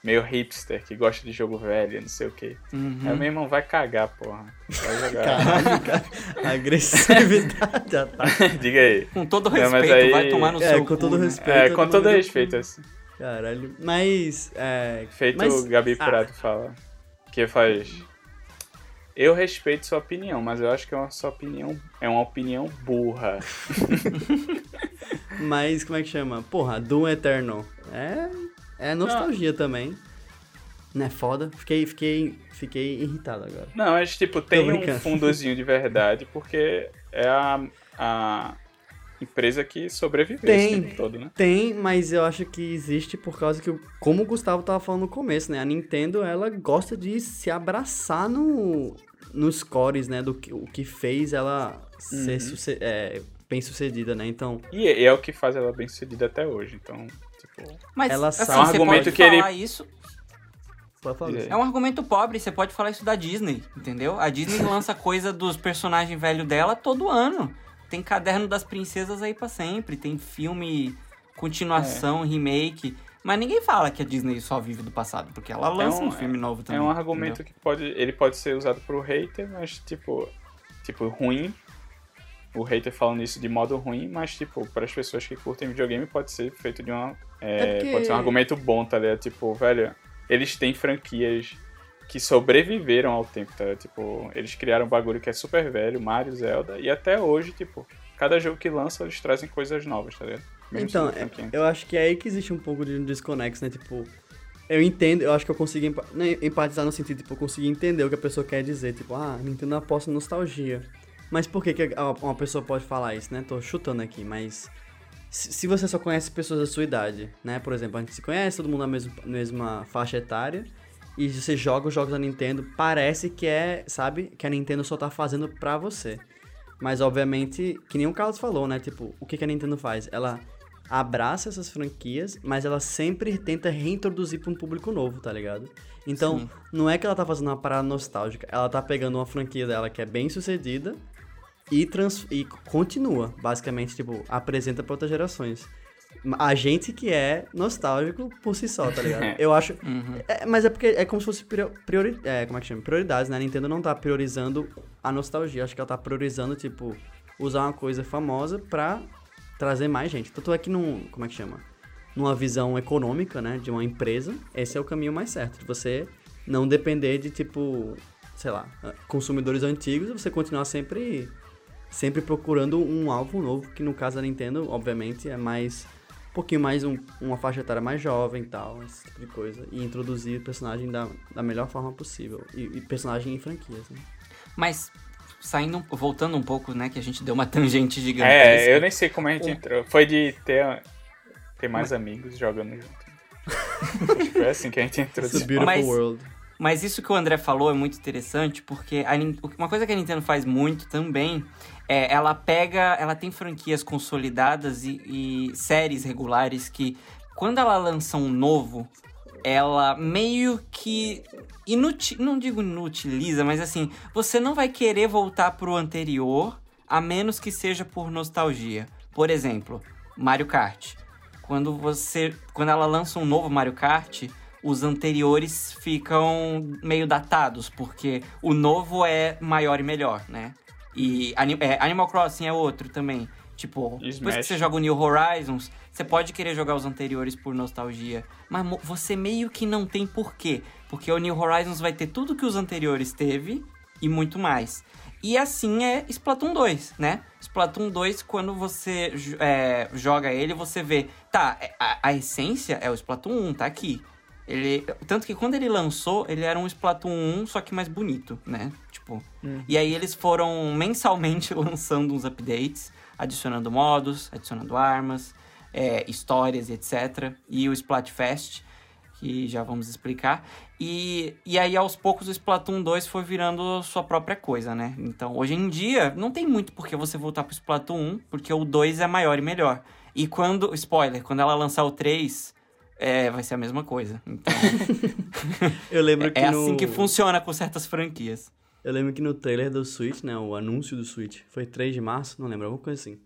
meio hipster, que gosta de jogo velho, não sei o que. Uhum. Aí meu irmão vai cagar, porra. Vai jogar. Caralho, cara. Agressividade ataque. Diga aí. Com todo Não, respeito, aí- vai tomar no É, seu com cu, todo né? respeito. É, com todo respeito, assim. Caralho. Mas. É, Feito Mas- o Gabi ah. Prado fala. Que faz. Eu respeito sua opinião, mas eu acho que é uma sua opinião. É uma opinião burra. mas como é que chama? Porra, Doom Eternal. É. É nostalgia também. Não é foda? Fiquei, fiquei, fiquei irritado agora. Não, mas tipo, tem um fundozinho de verdade, porque é a, a empresa que sobreviveu Tem. esse tempo todo, né? Tem, mas eu acho que existe por causa que, como o Gustavo tava falando no começo, né? A Nintendo, ela gosta de se abraçar no, nos cores, né? Do que, o que fez ela ser Uhum. suce- é, bem sucedida, né? Então, E é, é o que faz ela bem sucedida até hoje, então, tipo... Mas, Ela assim, sabe- É um você argumento pode que ele- falar isso... É um argumento pobre, você pode falar isso da Disney, entendeu? A Disney lança coisa dos personagens velhos dela todo ano. Tem caderno das princesas aí pra sempre, tem filme, continuação, remake. Mas ninguém fala que a Disney só vive do passado, porque ela lança um- um, filme novo É também. um argumento entendeu? que pode, ele pode ser usado pro hater, mas tipo, tipo ruim. O hater falando isso de modo ruim, mas tipo, para as pessoas que curtem videogame pode ser feito de uma é, É porque- pode ser um argumento bom, tá ligado? Tipo, velho, eles têm franquias que sobreviveram ao tempo, tá? Tipo, eles criaram um bagulho que é super velho, Mario, Zelda, e até hoje, tipo, cada jogo que lança, eles trazem coisas novas, tá ligado? Mesmo Então, é- eu acho que é aí que existe um pouco de desconexo, né? Tipo, eu entendo, eu acho que eu consigo empa- não, empatizar no sentido, tipo, eu consegui entender o que a pessoa quer dizer. Tipo, ah, Nintendo aposta em nostalgia. Mas por que, que uma pessoa pode falar isso, né? Tô chutando aqui, mas. Se se você só conhece pessoas da sua idade, né? Por exemplo, a gente se conhece, todo mundo na mesma, mesma faixa etária, e você joga os jogos da Nintendo, parece que é, sabe, que a Nintendo só tá fazendo pra você. Mas, obviamente, que nem o Carlos falou, né? Tipo, o que, que a Nintendo faz? Ela abraça essas franquias, mas ela sempre tenta reintroduzir pra um público novo, tá ligado? Então, Sim. não é que ela tá fazendo uma parada nostálgica, ela tá pegando uma franquia dela que é bem sucedida e, trans e continua, basicamente, tipo, apresenta pra outras gerações. A gente que é nostálgico por si só, tá ligado? Eu acho. Uhum. É, mas é porque é como se fosse prior- priori, é, como é que chama? prioridades, né? A Nintendo não tá priorizando a nostalgia. Acho que ela tá priorizando, tipo, usar uma coisa famosa pra trazer mais gente. Tanto é que num. Como é que chama? Numa visão econômica, né? De uma empresa, esse é o caminho mais certo. De você não depender de, tipo, sei lá, consumidores antigos e você continuar sempre. Sempre procurando um alvo novo, que no caso da Nintendo, obviamente, é mais um pouquinho mais um- uma faixa etária mais jovem e tal, esse tipo de coisa. E introduzir o personagem da, da melhor forma possível. E, e personagem em franquias, né? Mas, saindo, voltando um pouco, né, que a gente deu uma tangente gigantesca. É, eu nem sei como a gente entrou. Foi de ter, ter mais amigos jogando junto. Acho que foi assim que a gente entrou. It's a beautiful Mas- world. Mas isso que o André falou é muito interessante, porque a uma coisa que a Nintendo faz muito também é ela pega, ela tem franquias consolidadas e, e séries regulares que, quando ela lança um novo, ela meio que inuti não digo inutiliza, mas assim, você não vai querer voltar pro anterior, a menos que seja por nostalgia. Por exemplo, Mario Kart. Quando você, quando ela lança um novo Mario Kart, os anteriores ficam meio datados, porque o novo é maior e melhor, né? E é, Animal Crossing é outro também. Tipo, E depois que Smash. você joga o New Horizons, você pode querer jogar os anteriores por nostalgia. Mas você meio que não tem porquê. Porque o New Horizons vai ter tudo que os anteriores teve e muito mais. E assim é Splatoon 2, né? Splatoon 2, quando você é, joga ele, você vê... Tá, é, a, a essência é o Splatoon 1, tá aqui. Ele, tanto que quando ele lançou, ele era um Splatoon 1, só que mais bonito, né? Tipo, e aí eles foram mensalmente lançando uns updates, adicionando modos, adicionando armas, é, histórias e etc. E o Splatfest. que já vamos explicar. E, e aí, aos poucos, o Splatoon 2 foi virando sua própria coisa, né? Então, hoje em dia, não tem muito por que você voltar pro Splatoon 1, porque o 2 é maior e melhor. E quando, spoiler, quando ela lançar o 3, é, vai ser a mesma coisa. Então, Eu lembro que é no... assim que funciona com certas franquias. Eu lembro que no trailer do Switch, né, o anúncio do Switch, foi 3 de março, não lembro, alguma coisa assim.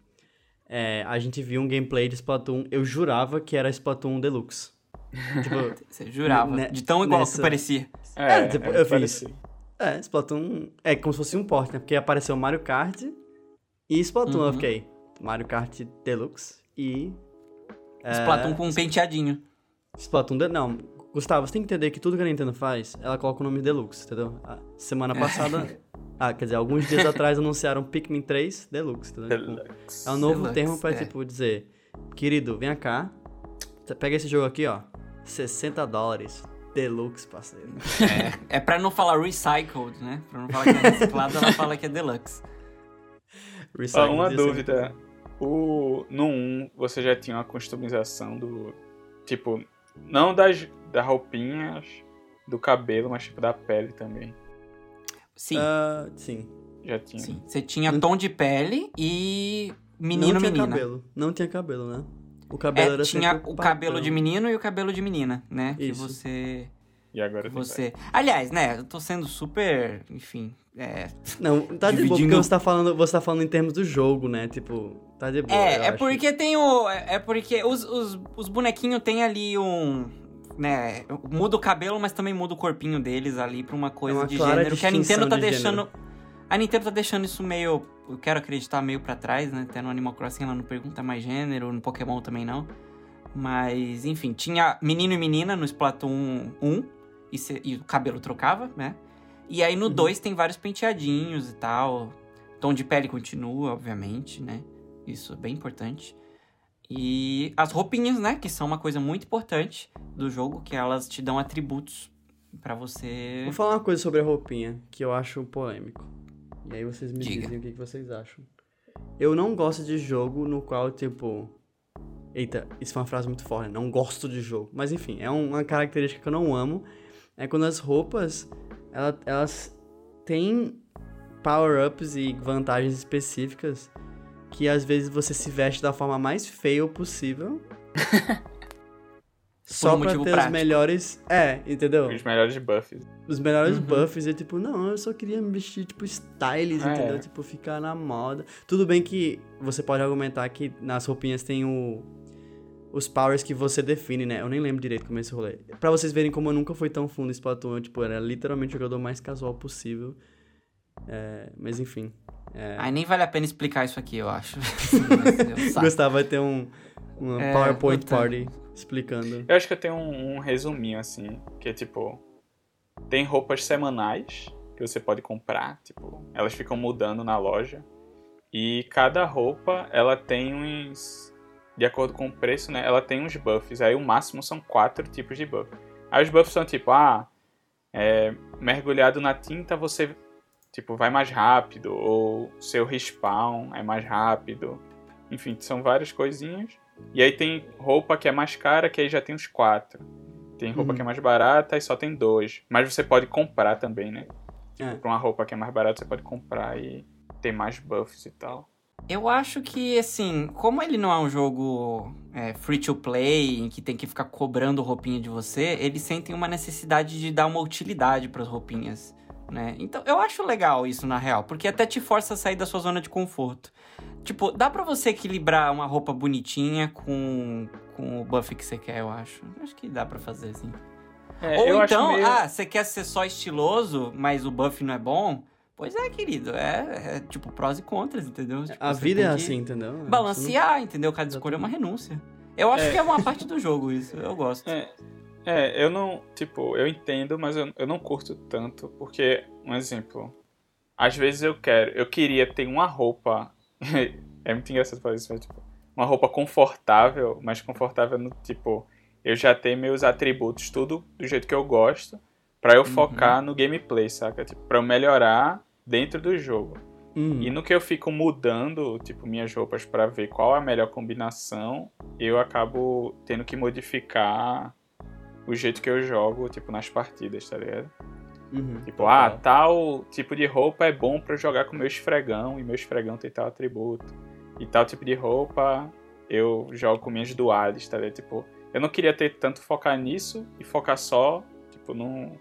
É, a gente viu um gameplay de Splatoon, eu jurava que era Splatoon Deluxe. tipo, Você jurava. Ne- de tão igual nessa- que parecia. É, tipo, eu fiz. parecido. é, Splatoon é como se fosse um port, né, porque apareceu Mario Kart e Splatoon, eu Uhum. fiquei, Mario Kart Deluxe e... é, Splatoon com um penteadinho. Splatoon, de... não, Gustavo, você tem que entender que tudo que a Nintendo faz, ela coloca o nome Deluxe, entendeu? A semana passada, ah, quer dizer, alguns dias atrás anunciaram Pikmin 3 Deluxe, entendeu? Tipo, Deluxe. É um novo Deluxe, termo pra, é. tipo, dizer, querido, vem cá, pega esse jogo aqui, ó, 60 dólares, Deluxe, parceiro. É pra não falar recycled, né? Pra não falar que é reciclado, ela fala que é deluxe. Ah, Recycle uma dúvida. O, no 1, você já tinha uma customização do. Tipo, não das, das roupinhas, do cabelo, mas tipo da pele também. Sim, Ah, sim. Já tinha. sim. Você tinha tom de pele e menino, não tinha menina. cabelo, não tinha cabelo, né? O cabelo É, era tinha o cabelo de menino e o cabelo de menina, né? Isso. Que você. E agora você. Aliás, né? Eu tô sendo super. Enfim. É, Não, tá de boa, Dividindo- porque você tá, falando, você tá falando em termos do jogo, né? Tipo, tá de boa. É, é acho. porque tem o. É é porque os, os, os bonequinhos têm ali um. Né, muda o cabelo, mas também muda o corpinho deles ali pra uma coisa É uma de gênero. Que a Nintendo tá de deixando. A Nintendo tá deixando isso meio. Eu quero acreditar meio pra trás, né? Até no Animal Crossing ela não pergunta mais gênero, no Pokémon também não. Mas, enfim, tinha menino e menina no Splatoon 1 e, se- e o cabelo trocava, né? E aí no 2 tem vários penteadinhos e tal. Tom de pele continua, obviamente, né? Isso é bem importante. E as roupinhas, né? Que são uma coisa muito importante do jogo, que elas te dão atributos pra você. Vou falar uma coisa sobre a roupinha que eu acho polêmico. E aí vocês me Diga. dizem o que vocês acham. Eu não gosto de jogo no qual, tipo. Eita, isso é uma frase muito forte, né? não gosto de jogo. Mas enfim, é uma característica que eu não amo. É quando as roupas, ela- elas têm power-ups e vantagens específicas que às vezes você se veste da forma mais feia possível. só um pra ter prático. os melhores. É, entendeu? Os melhores buffs. os melhores Uhum. buffs e tipo, não, eu só queria me vestir tipo styles, É. entendeu? Tipo, ficar na moda. Tudo bem que você pode argumentar que nas roupinhas tem o os powers que você define, né? Eu nem lembro direito como é esse rolê. Pra vocês verem como eu nunca fui tão fundo em Splatoon, eu, tipo, era literalmente o jogador mais casual possível. É, mas enfim. É, Ai, nem vale a pena explicar isso aqui, eu acho. Um. Gustavo vai ter um uma É, PowerPoint puta. party explicando. Eu acho que eu tenho um, um resuminho assim, que é tipo. Tem roupas semanais que você pode comprar, tipo, elas ficam mudando na loja. E cada roupa, ela tem uns. De acordo com o preço, né? Ela tem uns buffs. Aí o máximo são quatro tipos de buff. Aí os buffs são tipo, ah, é, mergulhado na tinta você tipo vai mais rápido ou seu respawn é mais rápido. Enfim, são várias coisinhas. E aí tem roupa que é mais cara, que aí já tem uns quatro. Tem roupa Uhum. que é mais barata e só tem dois. Mas você pode comprar também, né? É. Pra uma roupa que é mais barata, você pode comprar e ter mais buffs e tal. Eu acho que, assim, como ele não é um jogo é, free to play, em que tem que ficar cobrando roupinha de você, eles sentem uma necessidade de dar uma utilidade pras roupinhas, né? Então, eu acho legal isso, na real, porque até te força a sair da sua zona de conforto. Tipo, dá pra você equilibrar uma roupa bonitinha com, com o buff que você quer, eu acho. Acho que dá pra fazer, assim. É, Ou eu acho então, meio- ah, você quer ser só estiloso, mas o buff não é bom? Pois é, querido. É, é, tipo prós e contras, entendeu? Tipo, A vida é assim, entendeu? Balancear, entendeu? Cada escolha é uma renúncia. Eu acho É. que é uma parte do jogo isso. Eu gosto. É, é, eu não, tipo, eu entendo, mas eu, eu não curto tanto, porque, um exemplo, às vezes eu quero, eu queria ter uma roupa, é muito engraçado falar isso, mas, tipo, uma roupa confortável, mas confortável no, tipo, eu já tenho meus atributos, tudo do jeito que eu gosto, pra eu focar no gameplay, saca? Tipo, pra eu melhorar dentro do jogo. Hum. E no que eu fico mudando, tipo, minhas roupas pra ver qual é a melhor combinação, eu acabo tendo que modificar o jeito que eu jogo, tipo, nas partidas, tá ligado? Uhum, Tipo, total. ah, tal tipo de roupa é bom pra eu jogar com meu esfregão, e meu esfregão tem tal atributo. E tal tipo de roupa eu jogo com minhas duales, tá ligado? Tipo, eu não queria ter tanto focar nisso e focar só, tipo, no,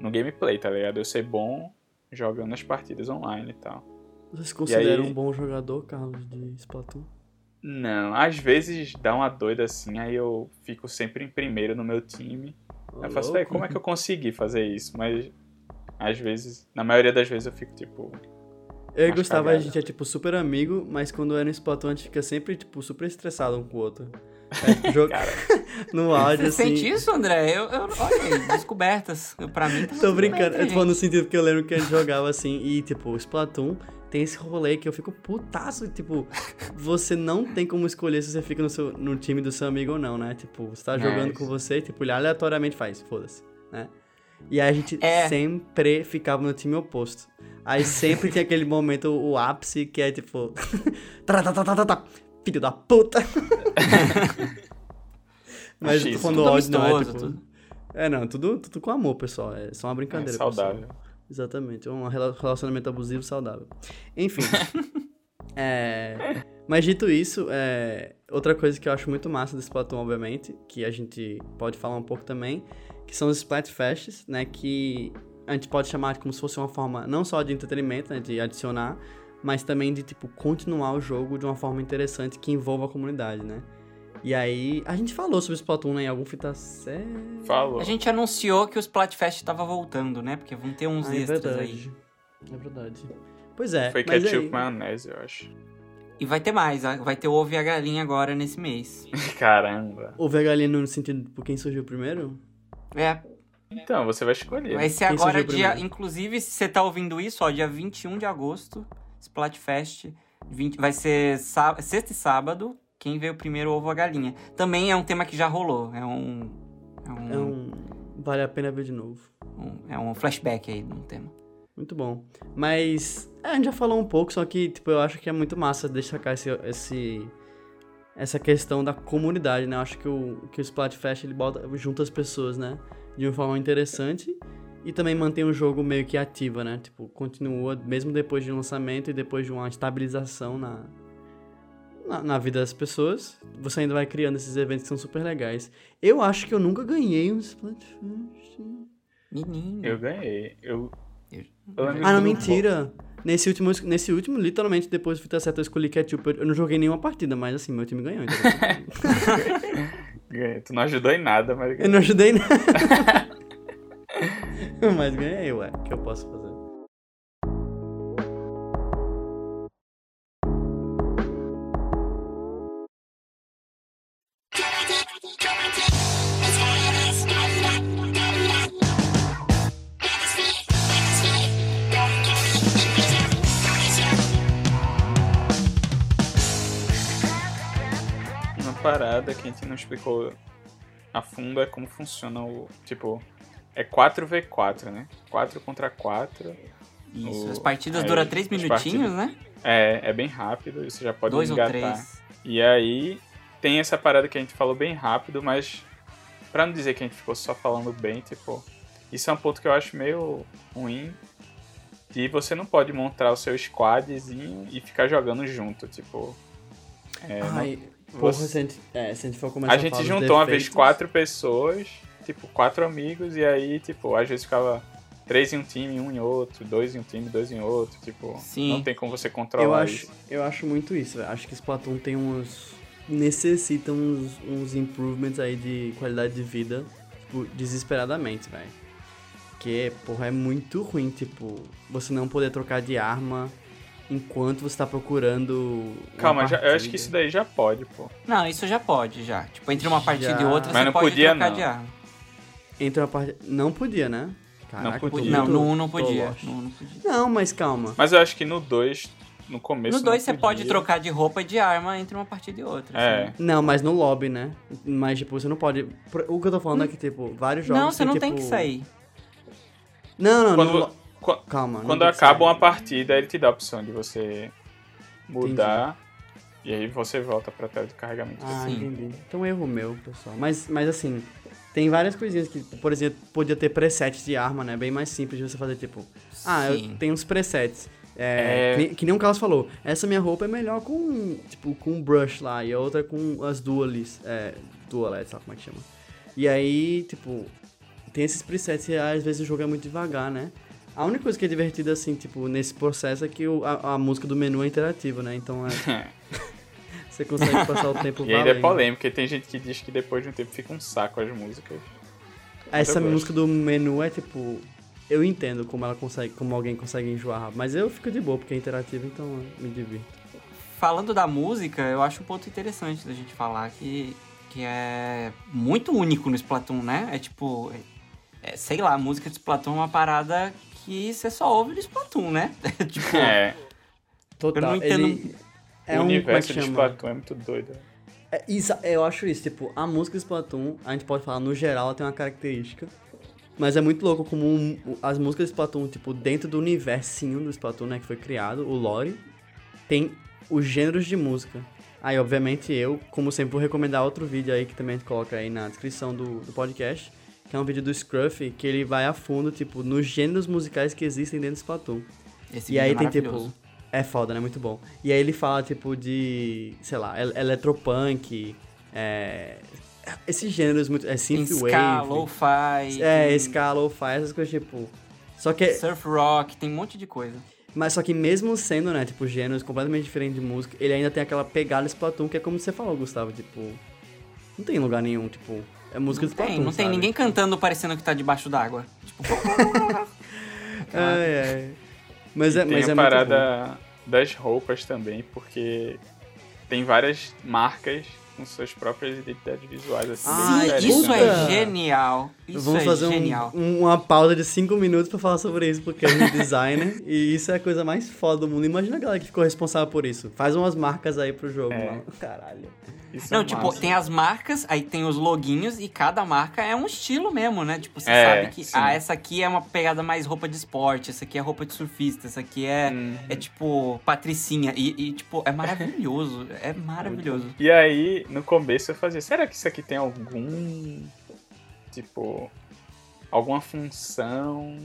no gameplay, tá ligado? Eu ser bom jogando as partidas online e tal. Você se considera aí- um bom jogador, Carlos, de Splatoon? Não, às vezes dá uma doida assim, aí eu fico sempre em primeiro no meu time. Ô, Eu faço, louco. velho, como é que eu consegui fazer isso? Mas às vezes, na maioria das vezes eu fico tipo, Eu e Gustavo, a gente é, tipo, super amigo, mas quando é no Splatoon, a gente fica sempre, tipo, super estressado um com o outro. É, tipo, jogo... cara, no áudio, Você assim... sente isso, André? Eu, eu, olha descobertas. Pra mim tá Tô brincando, eu tô falando no sentido que eu lembro que a gente jogava assim, e tipo, o Splatoon tem esse rolê que eu fico putaço, tipo, você não tem como escolher se você fica no, seu, no time do seu amigo ou não, né? Tipo, você tá jogando Mas- com você, tipo, ele aleatoriamente faz, foda-se, né? E aí a gente É. sempre ficava no time oposto. Aí sempre tinha aquele momento, o ápice, que é tipo. tá, tá, tá, tá, tá, filho da puta! Mas eu tô falando ódio, não é tipo. tudo. É, não, tudo, tudo com amor, pessoal. É só uma é brincadeira. pessoal. Exatamente, um rela- relacionamento abusivo saudável. Enfim. é, mas dito isso, é, outra coisa que eu acho muito massa desse Splatoon, obviamente, que a gente pode falar um pouco também, que são os Splatfests, né? Que a gente pode chamar como se fosse uma forma não só de entretenimento, né, de adicionar, mas também de, tipo, continuar o jogo de uma forma interessante que envolva a comunidade, né? E aí, a gente falou sobre Splatoon, né, em algum fita série... Falou. A gente anunciou que o Splatfest tava voltando, né? Porque vão ter uns Ah, é extras aí. verdade. É verdade. Pois é, Foi ketchup aí... maionese, eu acho. E vai ter mais, vai ter o ovo e a galinha agora nesse mês. Caramba. Houve a galinha no sentido por quem surgiu primeiro? É, Então, você vai escolher. vai ser Quem agora dia. primeiro? Inclusive, se você tá ouvindo isso, ó, dia 21 de agosto, Splatfest. 20 vai ser sá- sexta e sábado. Quem veio primeiro, ovo ou a galinha. Também é um tema que já rolou. É um. É um, É um. Vale a pena ver de novo. um- é um flashback aí no tema. Muito bom. Mas. é, a gente já falou um pouco, só que, tipo, eu acho que é muito massa destacar esse. esse essa questão da comunidade, né? Eu acho que o, que o Splatfest ele bota, junta as pessoas, né? De uma forma interessante. E também mantém o jogo meio que ativo, né? Tipo, continua, mesmo depois de um lançamento e depois de uma estabilização na, na, na vida das pessoas, você ainda vai criando esses eventos que são super legais. Eu acho que eu nunca ganhei um Splatfest. Menino. Eu ganhei. Eu. Eu- Ah, não, mentira. Nesse último, nesse último, literalmente, depois do Fita Certa, eu escolhi Ketchup. Eu- Eu não joguei nenhuma partida, mas assim, meu time ganhou. Então... Ganhei. Tu não ajudou em nada, mas eu não ajudei nada. mas ganhei, ué. O que eu posso fazer? Parada que a gente não explicou a fundo é como funciona o. Tipo, é 4v4, né? 4 contra 4. Isso. O- As partidas aí, duram três as minutinhos, partidas- né? É, é bem rápido, isso já pode Dois ou engatar. três. E aí tem essa parada que a gente falou bem rápido, mas pra não dizer que a gente ficou só falando bem, tipo, isso é um ponto que eu acho meio ruim. E você não pode montar o seu squadzinho e ficar jogando junto, tipo. é, Ai, porra, você- se a gente, é, se a gente for começar a a gente juntou uma vez quatro pessoas, tipo, quatro amigos, e aí, tipo, às vezes ficava três em um time, um em outro, dois em um time, dois em outro, tipo, Sim. não tem como você controlar Eu acho, isso. eu acho muito isso, velho. Acho que Splatoon tem uns. necessita uns, uns improvements aí de qualidade de vida, tipo, desesperadamente, velho. Porque, porra, é muito ruim, tipo, você não poder trocar de arma enquanto você tá procurando. Calma, já- eu acho partida. que isso daí já pode, pô. Não, isso já pode, já. Tipo, entre uma partida Já. e outra, Mas você não pode podia, trocar não. de arma. Entre uma parte. Não podia, né? Caraca, podia. Não, muito- no 1 não tô podia. lost. No 1 não podia. Não, mas calma. Mas eu acho que no 2, no começo. No 2 não você pode trocar de roupa e de arma entre uma partida e outra. É. assim. Não, mas no lobby, né? Mas, tipo, você não pode. O que eu tô falando é que, tipo, vários jogos. Não, você não tem tipo... que sair. Não, não, Quando, no Calma. quando tem que acaba sair. uma partida, ele te dá a opção de você mudar. E aí você volta pra tela de carregamento. Ah, Sim. entendi. Então erro meu, pessoal. Mas, mas assim, Tem várias coisinhas que, por exemplo, podia ter presets de arma, né? Bem mais simples de você fazer, tipo... Ah, Sim. eu tenho uns presets. É, É. Que, nem- que nem o Carlos falou. Essa minha roupa é melhor com, tipo, com um brush lá. E a outra com as dualis. É, dualets, sabe como é que chama? E aí, tipo... Tem esses presets e às vezes o jogo é muito devagar, né? A única coisa que é divertida, assim, tipo, nesse processo é que o- a, a música do menu é interativa, né? Então, é, você consegue passar o tempo E ainda é polêmico, porque tem gente que diz que depois de um tempo fica um saco as músicas. Essa Eu gosto. música do menu é tipo. Eu entendo como ela consegue, como alguém consegue enjoar mas eu fico de boa porque é interativo, então eu me divirto. Falando da música, eu acho um ponto interessante da gente falar que, que é muito único no Splatoon, né? É tipo, é, sei lá, a música de Splatoon é uma parada que você só ouve no Splatoon, né? tipo, É, Total. Eu não entendo- Ele é o um. Como é universo que de? Splatoon é muito doido. É, isso- eu acho isso, tipo, a música do Splatoon, a gente pode falar no geral, ela tem uma característica. Mas é muito louco como um- as músicas do Splatoon, tipo, dentro do universinho do Splatoon, né, que foi criado, o lore, tem os gêneros de música. Aí, obviamente, eu, como sempre, vou recomendar outro vídeo aí que também a gente coloca aí na descrição do, do podcast, que é um vídeo do Scruffy, que ele vai a fundo, tipo, nos gêneros musicais que existem dentro do Splatoon. esse E aí vídeo é tem tipo. É foda, né? Muito bom. E aí ele fala, tipo, de. sei lá, el- eletropunk, é. Esses gêneros muito. É Tem ska, synthwave. lo-fi, É, tem ska, lo-fi, essas coisas, tipo. Só que. surf rock, tem um monte de coisa. Mas só que mesmo sendo, né, tipo, gêneros completamente diferentes de música, ele ainda tem aquela pegada Splatoon, que é como você falou, Gustavo, tipo. Não tem lugar nenhum, tipo. É música Não do tem, Splatoon. não tem sabe? ninguém cantando parecendo que tá debaixo d'água. Tipo, Ai, ai. Mas é, tem mas a é muito bom. parada das roupas também, porque tem várias marcas com suas próprias identidades visuais. Assim, Ah, isso né? é genial. Isso Vamos é fazer um- genial. um- uma pausa de 5 minutos pra falar sobre isso, porque a é designer e isso é a coisa mais foda do mundo. Imagina a galera que ficou responsável por isso. Faz umas marcas aí pro jogo, É. mano. Caralho. Isso Não, é tipo, massa. tem as marcas, aí tem os loguinhos e cada marca é um estilo mesmo, né? Tipo, você É, sabe que, sim. ah, essa aqui é uma pegada mais roupa de esporte, essa aqui é roupa de surfista, essa aqui é, Uhum. é tipo, patricinha. E, e, tipo, é maravilhoso, é maravilhoso. E aí, no começo eu fazia, será que isso aqui tem algum. Tipo. alguma função,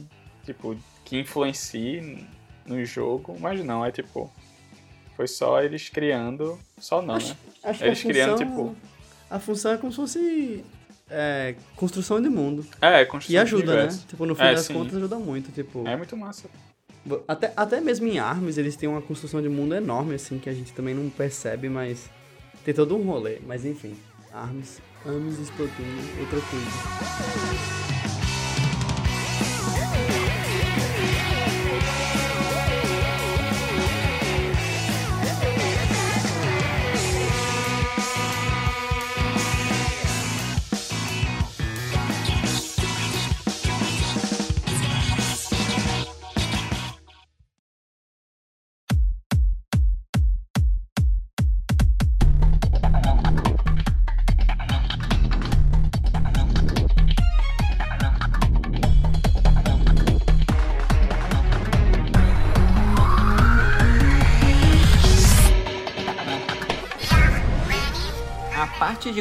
tipo, que influencie no jogo? Mas não, é tipo. Foi só eles criando. Só não, né? Acho Eles a criando, função, tipo- A função é como se fosse é, construção de mundo. É, construção E ajuda, né? Tipo, no fim É, das sim. contas ajuda muito, tipo... É muito massa. Até, até mesmo em ARMS eles têm uma construção de mundo enorme, assim, que a gente também não percebe, mas tem todo um rolê. Mas enfim, ARMS, ARMS e Splatoon, outra coisa.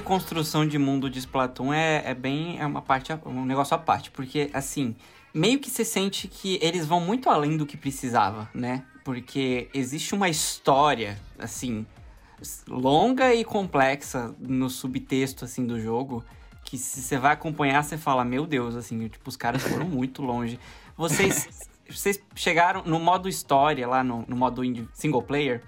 Construção de mundo de Splatoon é, é bem. É uma parte. um negócio à parte. Porque, assim, meio que você sente que eles vão muito além do que precisava, né? Porque existe uma história, assim, longa e complexa no subtexto, assim, do jogo. Que se você vai acompanhar, você fala, meu Deus, assim, tipo, os caras foram muito longe. Vocês. Vocês chegaram no modo história, lá no, no modo single player,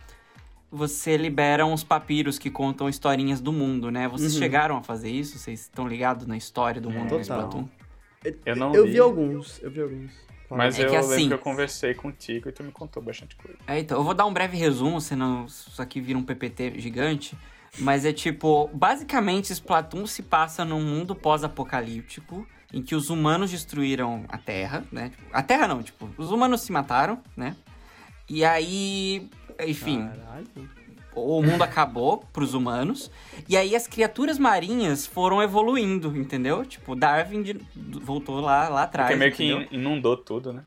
você libera uns papiros que contam historinhas do mundo, né? Vocês Uhum. chegaram a fazer isso? Vocês estão ligados na história do mundo do Total. Splatoon? Eu não eu li, vi alguns, eu vi alguns. Mas É eu que lembro assim- que eu conversei contigo e tu me contou bastante coisa. É, então, eu vou dar um breve resumo, senão isso aqui vira um PPT gigante. Mas é tipo, basicamente Splatoon se passa num mundo pós-apocalíptico, em que os humanos destruíram a Terra, né? Tipo, A Terra não, tipo, os humanos se mataram, né? E aí, enfim, Caralho. o mundo acabou pros humanos. E aí as criaturas marinhas foram evoluindo, entendeu? Tipo, Darwin de- voltou lá, lá atrás. Porque meio entendeu? que inundou tudo, né?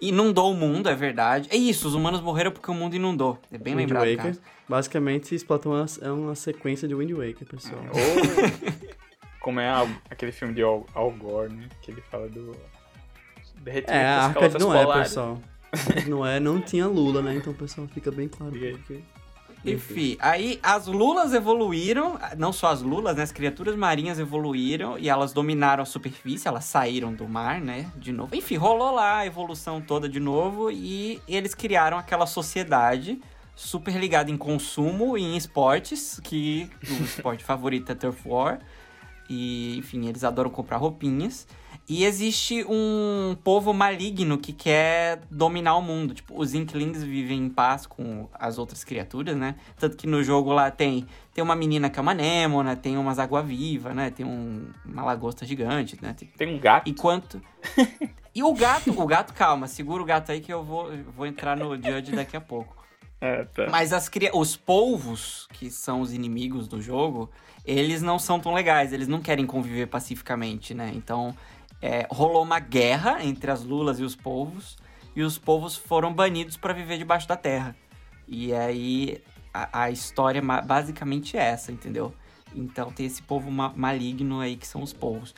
Inundou o mundo, é verdade. É isso, os humanos morreram porque o mundo inundou. É bem Wind lembrado, Waker. cara. Basicamente, Splatoon é uma- é sequência de Wind Waker, pessoal. Ou como é a- aquele filme de Al, Al Gore, né? Que ele fala do. derretimento É, a calotas não é, polares. pessoal. Não é, não tinha Lula, né? Então, pessoal, fica bem claro. E? Porque... Enfim, aí as lulas evoluíram, não só as lulas, né? As criaturas marinhas evoluíram e elas dominaram a superfície, elas saíram do mar, né? De novo. Enfim, rolou lá a evolução toda de novo e eles criaram aquela sociedade super ligada em consumo e em esportes, que o esporte favorito é Turf War. E, enfim, eles adoram comprar roupinhas. E existe um povo maligno que quer dominar o mundo. Tipo, os Inklings vivem em paz com as outras criaturas, né? Tanto que no jogo lá tem, tem uma menina que é uma Nêmona, tem umas água-viva, né? Tem um, uma lagosta gigante, né? Tem- Tem um gato. Enquanto... e o gato, o gato, calma, segura o gato aí que eu vou, vou entrar no Judge daqui a pouco. É, tá. Mas as os polvos, que são os inimigos do jogo, eles não são tão legais, eles não querem conviver pacificamente, né? Então, é, rolou uma guerra entre as lulas e os povos, e os povos foram banidos para viver debaixo da terra. E aí, a, a história basicamente é essa, entendeu? Então tem esse povo ma- maligno aí que são os povos.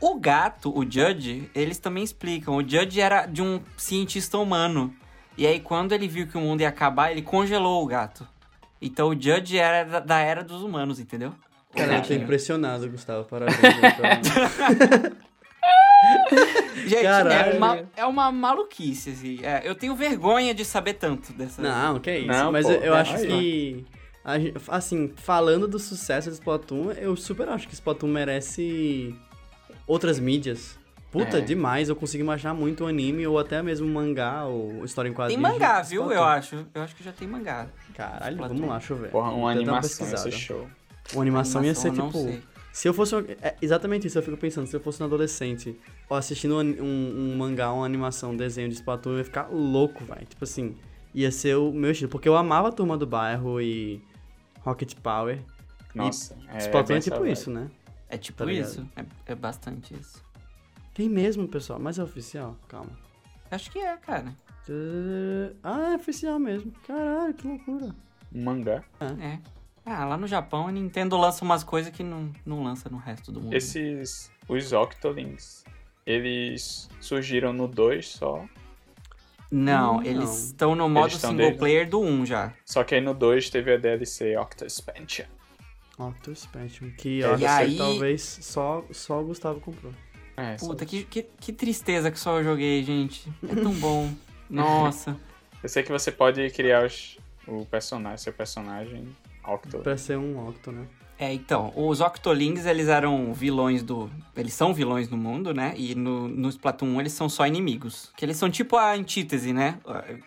O gato, o Judge, eles também explicam. O Judge era de um cientista humano. E aí, quando ele viu que o mundo ia acabar, ele congelou o gato. Então o Judge era da, da era dos humanos, entendeu? Cara, eu tô impressionado, Gustavo. Parabéns. Gente, Caralho. é uma, é uma maluquice, assim. É, eu tenho vergonha de saber tanto dessa. Não, que isso. Não, Mas pô, eu, eu é, acho aí, que. Assim, falando do sucesso do Splatoon, eu super acho que Splatoon merece outras mídias. Puta, É. demais. Eu consigo imaginar muito o anime, ou até mesmo mangá, ou história em Tem quadrinhos. mangá, de viu? Splatoon. Eu acho. Eu acho que já tem mangá. Caralho, Splatoon. vamos lá, deixa eu ver. Porra, uma dar animação, show. Uma animação ia ser Animação, eu tipo. não sei. Se eu fosse. É exatamente isso, eu fico pensando. Se eu fosse um adolescente ou assistindo um, um- um mangá, uma animação, um desenho de Splatoon, eu ia ficar louco, velho. Tipo assim, ia ser o meu estilo. Porque eu amava a turma do bairro e Rocket Power. Nossa, é, Splatoon bem é tipo isso, né? É tipo Tá isso. É, é bastante isso. Tem mesmo, pessoal, mas é oficial? Calma. Acho que é, cara. Ah, é oficial mesmo. Caralho, que loucura. Um mangá. É. Ah, lá no Japão a Nintendo lança umas coisas que não, não lança no resto do mundo. Esses, os Octolings, eles surgiram no 2 só, Não, Hum, eles não. estão no modo estão single dele. player do 1 já. só que aí no 2 teve a DLC Octo Expansion. Octo Spectrum, que eu acho que aí- talvez só, só o Gustavo comprou. É, só- Puta, que, que, que tristeza que só eu joguei, gente. É tão bom. Nossa. Eu sei que você pode criar os, o personagem, seu personagem Octo. Pra ser um Octo, né? É, então, os Octolings, eles eram vilões do... Eles são vilões no mundo, né? E no, no Splatoon 1, eles são só inimigos. Que eles são tipo a antítese, né?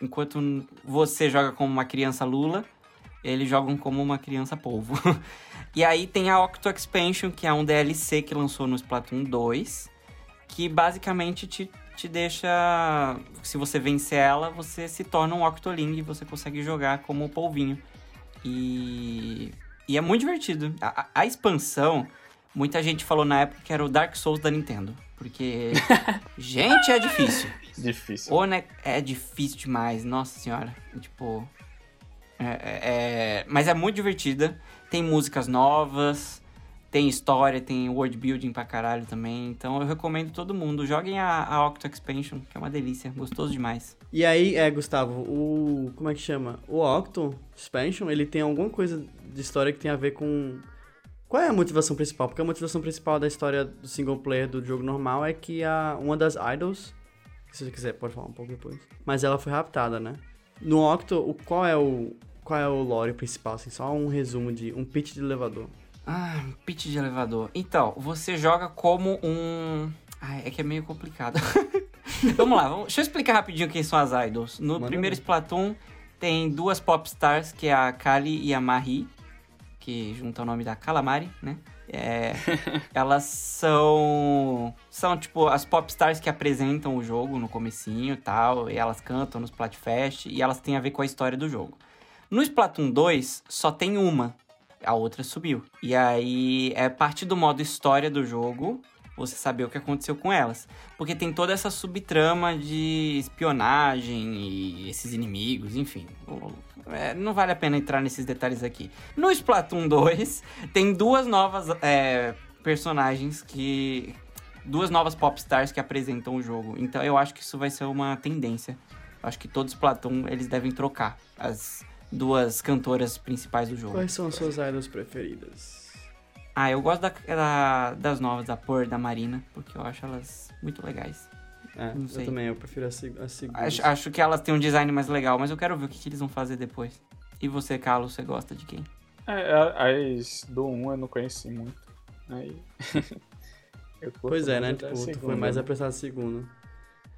Enquanto você joga como uma criança lula, eles jogam como uma criança polvo. e aí tem a Octo Expansion, que é um DLC que lançou no Splatoon 2, que basicamente te, te deixa... Se você vencer ela, você se torna um Octoling e você consegue jogar como o polvinho. E... E é muito divertido. A, a- expansão, muita gente falou na época que era o Dark Souls da Nintendo. Porque, gente, é difícil. Difícil. Ou, né, é difícil demais, nossa senhora. Tipo. é- é- é- mas é muito divertida. Tem músicas novas, tem história, tem world building pra caralho também. Então eu recomendo todo mundo. Joguem a, a Octo Expansion, que é uma delícia. Gostoso demais. E aí, é, Gustavo, o. Como é que chama? O Octo Expansion, ele tem alguma coisa de história que tem a ver com. Qual é a motivação principal? Porque a motivação principal da história do single player do jogo normal é que a, uma das idols. Se você quiser, pode falar um pouco depois. Mas ela foi raptada, né? No Octo, o, qual é o. Qual é o lore principal? Assim, só um resumo de. Um pitch de elevador. Ah, pitch de elevador. Então, você joga como um. Ai, é que é meio complicado. vamos lá, vamos... deixa eu explicar rapidinho quem são as idols. No primeiro ver. Splatoon tem duas popstars, que é a Kali e a Marie, que junta o nome da Calamari, né? É, elas são são tipo as popstars que apresentam o jogo no comecinho e tal, e elas cantam no Splatfest e elas têm a ver com a história do jogo. No Splatoon 2 só tem uma, a outra subiu. E aí é parte do modo história do jogo você saber o que aconteceu com elas. Porque tem toda essa subtrama de espionagem e esses inimigos, enfim. É, não vale a pena entrar nesses detalhes aqui. No Splatoon 2, tem duas novas é, personagens que. Duas novas popstars que apresentam o jogo. Então eu acho que isso vai ser uma tendência. Eu acho que todos Splatoon eles devem trocar as duas cantoras principais do jogo. Quais são as suas idols preferidas? Ah, eu gosto da, da- das novas, da Por, da Marina, porque eu acho elas muito legais. É, Não eu sei. também, eu prefiro a, a segunda. Acho, acho que elas têm um design mais legal, mas eu quero ver o que, que eles vão fazer depois. E você, Carlos, você gosta de quem? É, a- as do 1 eu não conheci muito. Aí. eu Pois é, né? a Tipo, tu foi segunda, mais né? apressado segundo.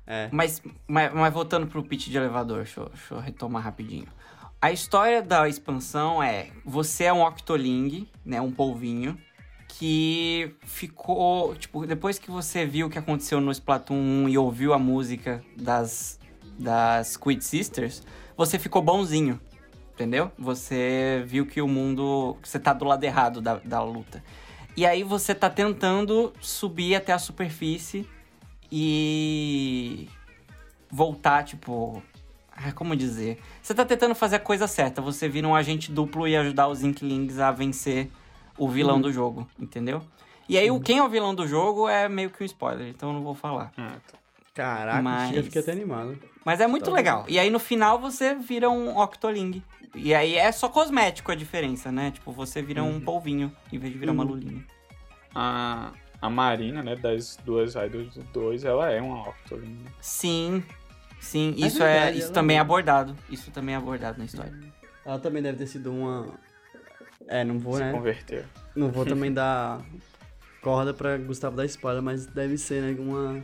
É. Mas, mas, mas voltando pro pitch de elevador, deixa eu, deixa eu retomar rapidinho. A história da expansão é: você é um Octoling, né? Um polvinho, que ficou. Tipo, depois que você viu o que aconteceu no Splatoon 1 e ouviu a música das, das Squid Sisters, você ficou bonzinho. Entendeu? Você viu que o mundo. Você tá do lado errado da, da luta. E aí você tá tentando subir até a superfície e voltar, tipo. Ah, Como dizer? Você tá tentando fazer a coisa certa. Você vira um agente duplo e ajudar os Inklings a vencer o vilão do jogo, entendeu? E aí, o quem é o vilão do jogo é meio que um spoiler, então eu não vou falar. Ah, tá. Caraca, Mas- já fiquei até animado. Mas é muito Tá legal. E aí, no final, você vira um Octoling. E aí, é só cosmético a diferença, né? Tipo, você vira um polvinho em vez de virar uma Uhum. lulinha. A, a Marina, né, das duas idols do 2, ela é uma Octoling. né? Sim, sim. É Isso, é, verdade, isso ela também é é. abordado. Isso também é abordado na história. Ela também deve ter sido uma. É, não vou, Se né? converteu. Não vou também dar corda pra Gustavo dar spoiler, mas deve ser, né? Uma.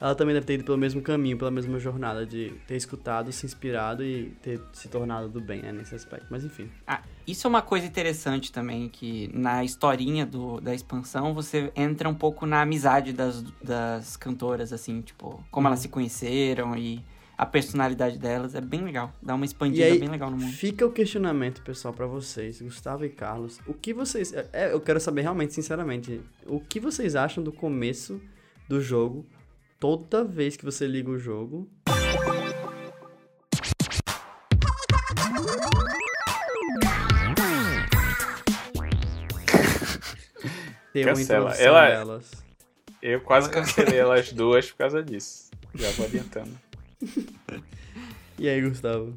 Ela também deve ter ido pelo mesmo caminho, pela mesma jornada de ter escutado, se inspirado e ter se tornado do bem, né, nesse aspecto. Mas enfim. Ah, isso é uma coisa interessante também, que na historinha do, da expansão você entra um pouco na amizade das, das cantoras, assim, tipo, como Uhum. elas se conheceram e a personalidade delas. É bem legal. Dá uma expandida aí, bem legal no mundo. fica o questionamento, pessoal, pra vocês, Gustavo e Carlos. O que vocês. É, eu quero saber realmente, sinceramente, o que vocês acham do começo do jogo toda vez que você liga o jogo? Ter uma Cancela. Ela é- delas. Eu quase cancelei elas duas por causa disso. Já vou adiantando. E aí, Gustavo?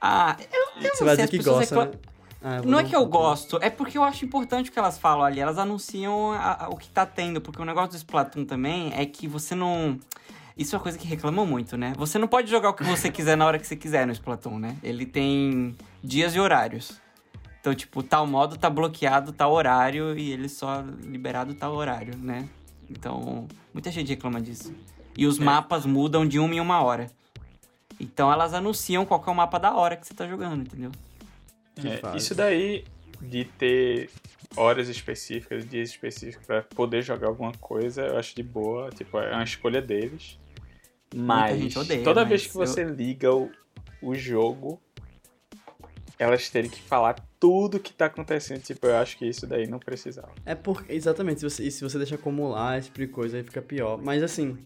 Ah, eu, eu Você não vai sei, dizer que gosta, recla- né? Ah, Não é que eu gosto, é porque eu acho importante o que elas falam ali. Elas anunciam a- a- o que tá tendo, porque o negócio do Splatoon também é que você não. Isso é uma coisa que reclamam muito, né? Você não pode jogar o que você quiser na hora que você quiser no Splatoon, né? Ele tem dias e horários. Então, tipo, tal modo tá bloqueado tal horário e ele só liberado tal horário, né? Então, muita gente reclama disso. E os mapas mudam de uma em uma hora. Então elas anunciam qual que é o mapa da hora que você tá jogando, entendeu? É, isso daí de ter horas específicas, dias específicos pra poder jogar alguma coisa, eu acho de boa. Tipo, é uma escolha deles. Mas odeia, toda mas vez que eu- você liga o, o jogo, elas terem que falar tudo que tá acontecendo. Tipo, eu acho que isso daí não precisava. É porque, exatamente, se você, se você deixa acumular esse tipo de coisa, aí fica pior. Mas assim,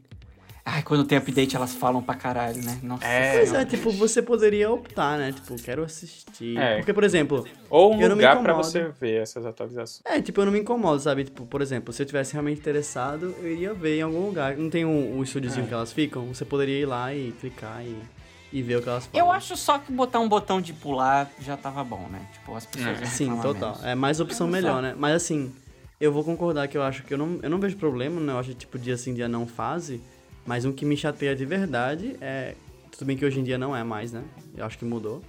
Ai, quando tem update elas falam pra caralho, né? Nossa É, Pois é, tipo, você poderia optar, né? Tipo, quero assistir. É. Porque, por exemplo, Ou um Eu não me lugar pra incomodo. você ver essas atualizações. é, tipo, eu não me incomodo, sabe? Tipo, por exemplo, se eu tivesse realmente interessado, eu iria ver em algum lugar. Não tem um, um estúdiozinho É. que elas ficam? Você poderia ir lá e clicar e, e ver o que elas falam. Eu acho só que botar um botão de pular já tava bom, né? Tipo, as pessoas É. Sim, total. menos. É mais opção melhor, né? Mas assim, eu vou concordar que eu acho que eu não, eu não vejo problema, né? Eu acho tipo dia sim, dia não fase. Mas um que me chateia de verdade é. Tudo bem que hoje em dia não é mais, né? Eu acho que mudou.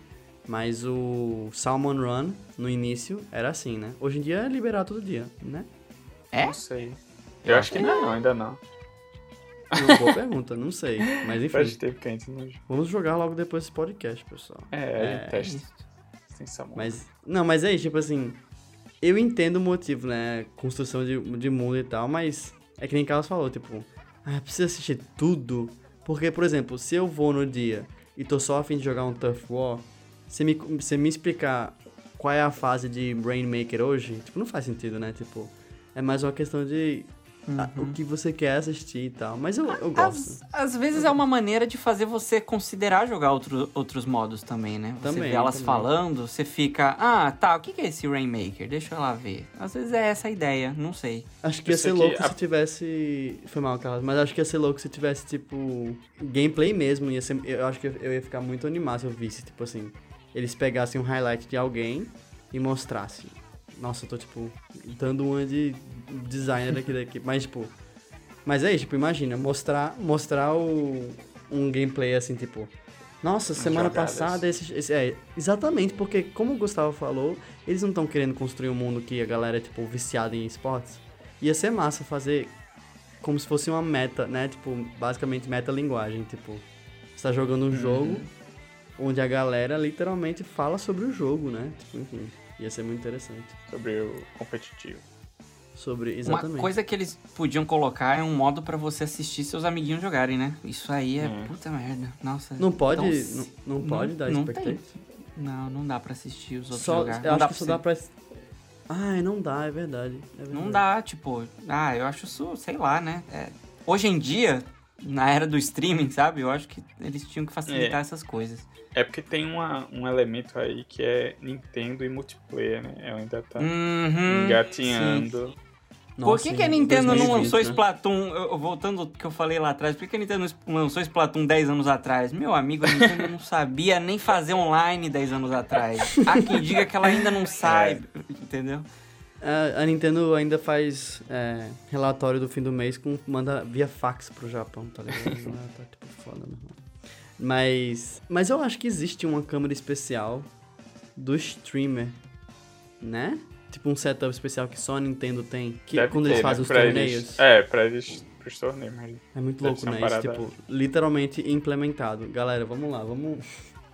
Mas o Salmon Run, no início, era assim, né? Hoje em dia é liberar todo dia, né? É? Não sei. Eu acho que não, não, ainda não. Uma boa pergunta, não sei. Mas Faz enfim, tempo que a gente não joga. vamos jogar logo depois desse podcast, pessoal. É, É, teste. Sem sabor. Mas, não, mas é isso, tipo assim, eu entendo o motivo, né? Construção de, de mundo e tal, mas é que nem Carlos falou, tipo, ah, precisa assistir tudo. Porque, por exemplo, se eu vou no dia e tô só a fim de jogar um Tough War, você me, você me explicar qual é a fase de Brainmaker hoje, tipo, não faz sentido, né? Tipo, é mais uma questão de a- o que você quer assistir e tal. Mas eu, eu Às, gosto. às vezes é uma maneira de fazer você considerar jogar outro, outros modos também, né? Você Também, vê elas também. falando, você fica, ah, tá, o que que é esse Rainmaker? Deixa eu lá ver. Às vezes é essa a ideia, não sei. Acho que ia ser louco a- se tivesse. Foi mal, Carlos, mas acho que ia ser louco se tivesse, tipo, gameplay mesmo. Ia ser... Eu acho que eu ia ficar muito animado se eu visse, tipo assim, eles pegassem um highlight de alguém e mostrassem. Nossa, eu tô, tipo, dando uma de designer aqui daqui. Mas, tipo. Mas é isso, tipo, imagina, mostrar, mostrar o, um gameplay assim, tipo. Nossa, semana jogadas. passada esse, esse- É, exatamente, porque como o Gustavo falou, eles não estão querendo construir um mundo que a galera é, tipo, viciada em esportes. Ia ser massa fazer como se fosse uma meta, né? Tipo, basicamente meta-linguagem. Tipo, você tá jogando um jogo onde a galera literalmente fala sobre o jogo, né? Tipo, enfim, ia ser muito interessante. Sobre o competitivo. Sobre, exatamente. Uma coisa que eles podiam colocar é um modo pra você assistir seus amiguinhos jogarem, né? Isso aí é Hum. puta merda. Nossa. Não pode, tão- não, não pode dar não? Não, não dá pra assistir os outros Só, jogar. eu Não acho dá que só pra dá pra... Ai, não dá, é verdade. é Não verdade. dá, tipo, ah, eu acho isso, sei lá, né? É, hoje em dia, na era do streaming, sabe? Eu acho que eles tinham que facilitar É. essas coisas. É porque tem uma, um elemento aí que é Nintendo e multiplayer, né? Eu ainda tá Uhum, engatinhando. Por Nossa, que, que a Nintendo não 2020, lançou né? Splatoon? Eu, voltando ao que eu falei lá atrás, por que, que a Nintendo não lançou Splatoon 10 anos atrás? Meu amigo, a Nintendo não sabia nem fazer online 10 anos atrás. Há quem diga que ela ainda não sabe, entendeu? A, a Nintendo ainda faz é, relatório do fim do mês com manda via fax pro Japão, tá ligado? É, tá tipo foda, meu irmão. Mas, mas eu acho que existe uma câmera especial do streamer, né? Tipo um setup especial que só a Nintendo tem, que Deve quando ter, eles né? fazem os Pra torneios. Eles, é, pra eles, pros torneios. É muito louco, né? Isso, tipo, literalmente implementado. Galera, vamos lá, vamos.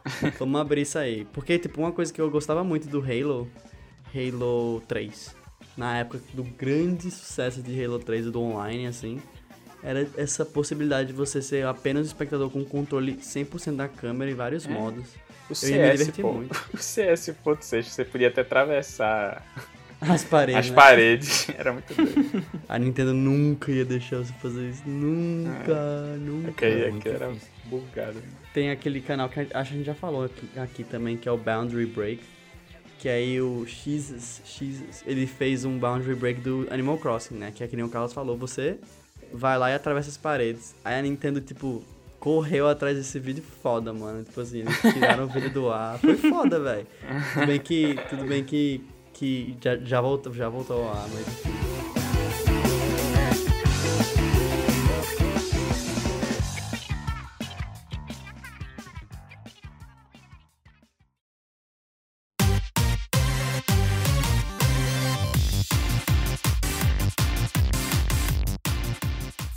vamos abrir isso aí. Porque, tipo, uma coisa que eu gostava muito do Halo, Halo 3, na época do grande sucesso de Halo 3 e do online, assim, era essa possibilidade de você ser apenas um espectador com controle 100% da câmera e vários É. modos. O Eu ia me CS, divertir pô, muito. o CS.6, você podia até atravessar As paredes, as né? paredes. Era muito doido. A Nintendo nunca ia deixar você fazer isso. Nunca, nunca. Aquele, muito aquele era bugado. Tem aquele canal que a- acho que a gente já falou aqui, aqui também, que é o Boundary Break. Que aí o X, X, ele fez um Boundary Break do Animal Crossing, né? Que é que nem o Carlos falou, você vai lá e atravessa as paredes. Aí a Nintendo, tipo, correu atrás desse vídeo foda, mano. Tipo assim, eles tiraram o vídeo do ar. Foi foda, velho. Tudo bem que, tudo bem que, que já, já, voltou, já voltou ao ar, mas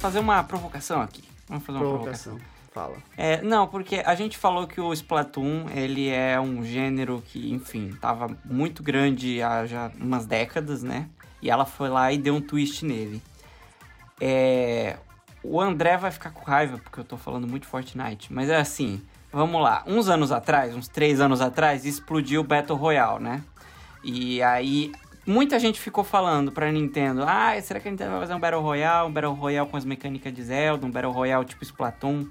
Fazer uma provocação aqui. Vamos fazer uma provocação. Provocação. Fala. É, não, porque a gente falou que o Splatoon, ele é um gênero que, enfim, tava muito grande há já umas décadas, né? E ela foi lá e deu um twist nele. É, o André vai ficar com raiva porque eu tô falando muito Fortnite, mas é assim, vamos lá. Uns anos atrás, uns três anos atrás, explodiu o Battle Royale, né? E aí, muita gente ficou falando pra Nintendo, ah, será que a Nintendo vai fazer um Battle Royale, um Battle Royale com as mecânicas de Zelda, um Battle Royale tipo Splatoon?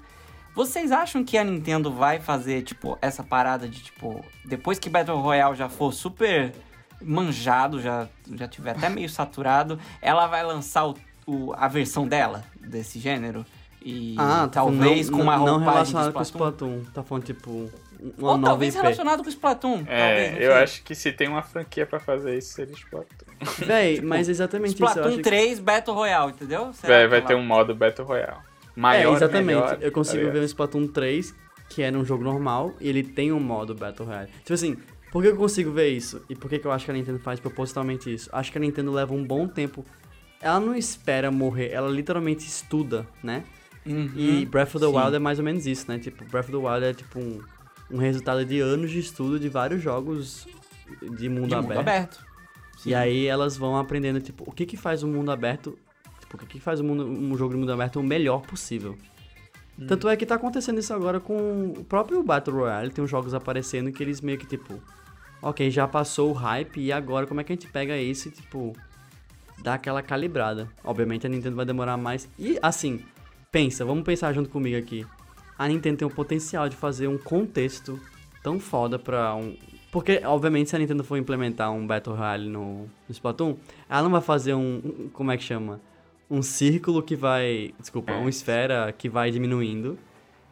Vocês acham que a Nintendo vai fazer, tipo, essa parada de, tipo, depois que Battle Royale já for super manjado, já, já tiver até meio saturado, ela vai lançar o, o- a versão dela, desse gênero? E Ah, tá talvez não, com uma não, não relacionado com Splatoon? Splatoon. Tá falando, tipo, uma Ou nova talvez IP. relacionado com o Splatoon. talvez, É, não eu acho que se tem uma franquia pra fazer isso, seria Splatoon. Véi, mas exatamente isso. Eu Splatoon acho que... 3 Battle Royale, entendeu? Será Vai, que vai ela- ter um modo Battle Royale. É, Maior, exatamente. melhor, eu consigo tá ver um Splatoon 3, que é num jogo normal, e ele tem um modo Battle Royale. Tipo assim, por que eu consigo ver isso? E por que que eu acho que a Nintendo faz propositalmente isso? Acho que a Nintendo leva um bom tempo. Ela não espera morrer, ela literalmente estuda, né? Uhum. E Breath of the sim. Wild é mais ou menos isso, né? Tipo, Breath of the Wild é tipo um, um resultado de anos de estudo de vários jogos de mundo de aberto. mundo aberto. E aí elas vão aprendendo, tipo, o que que faz o mundo aberto, tipo, o que que faz o mundo, um jogo de mundo aberto o melhor possível. Tanto é que tá acontecendo isso agora com o próprio Battle Royale, tem uns jogos aparecendo que eles meio que, tipo, ok, já passou o hype, e agora como é que a gente pega isso e, tipo, dar aquela calibrada. Obviamente a Nintendo vai demorar mais. E assim, pensa, vamos pensar junto comigo aqui. A Nintendo tem o potencial de fazer um contexto tão foda pra um. Porque, obviamente, se a Nintendo for implementar um Battle Royale no, no Splatoon, ela não vai fazer um. um- Como é que chama? Um círculo que vai. Desculpa, É. uma esfera que vai diminuindo.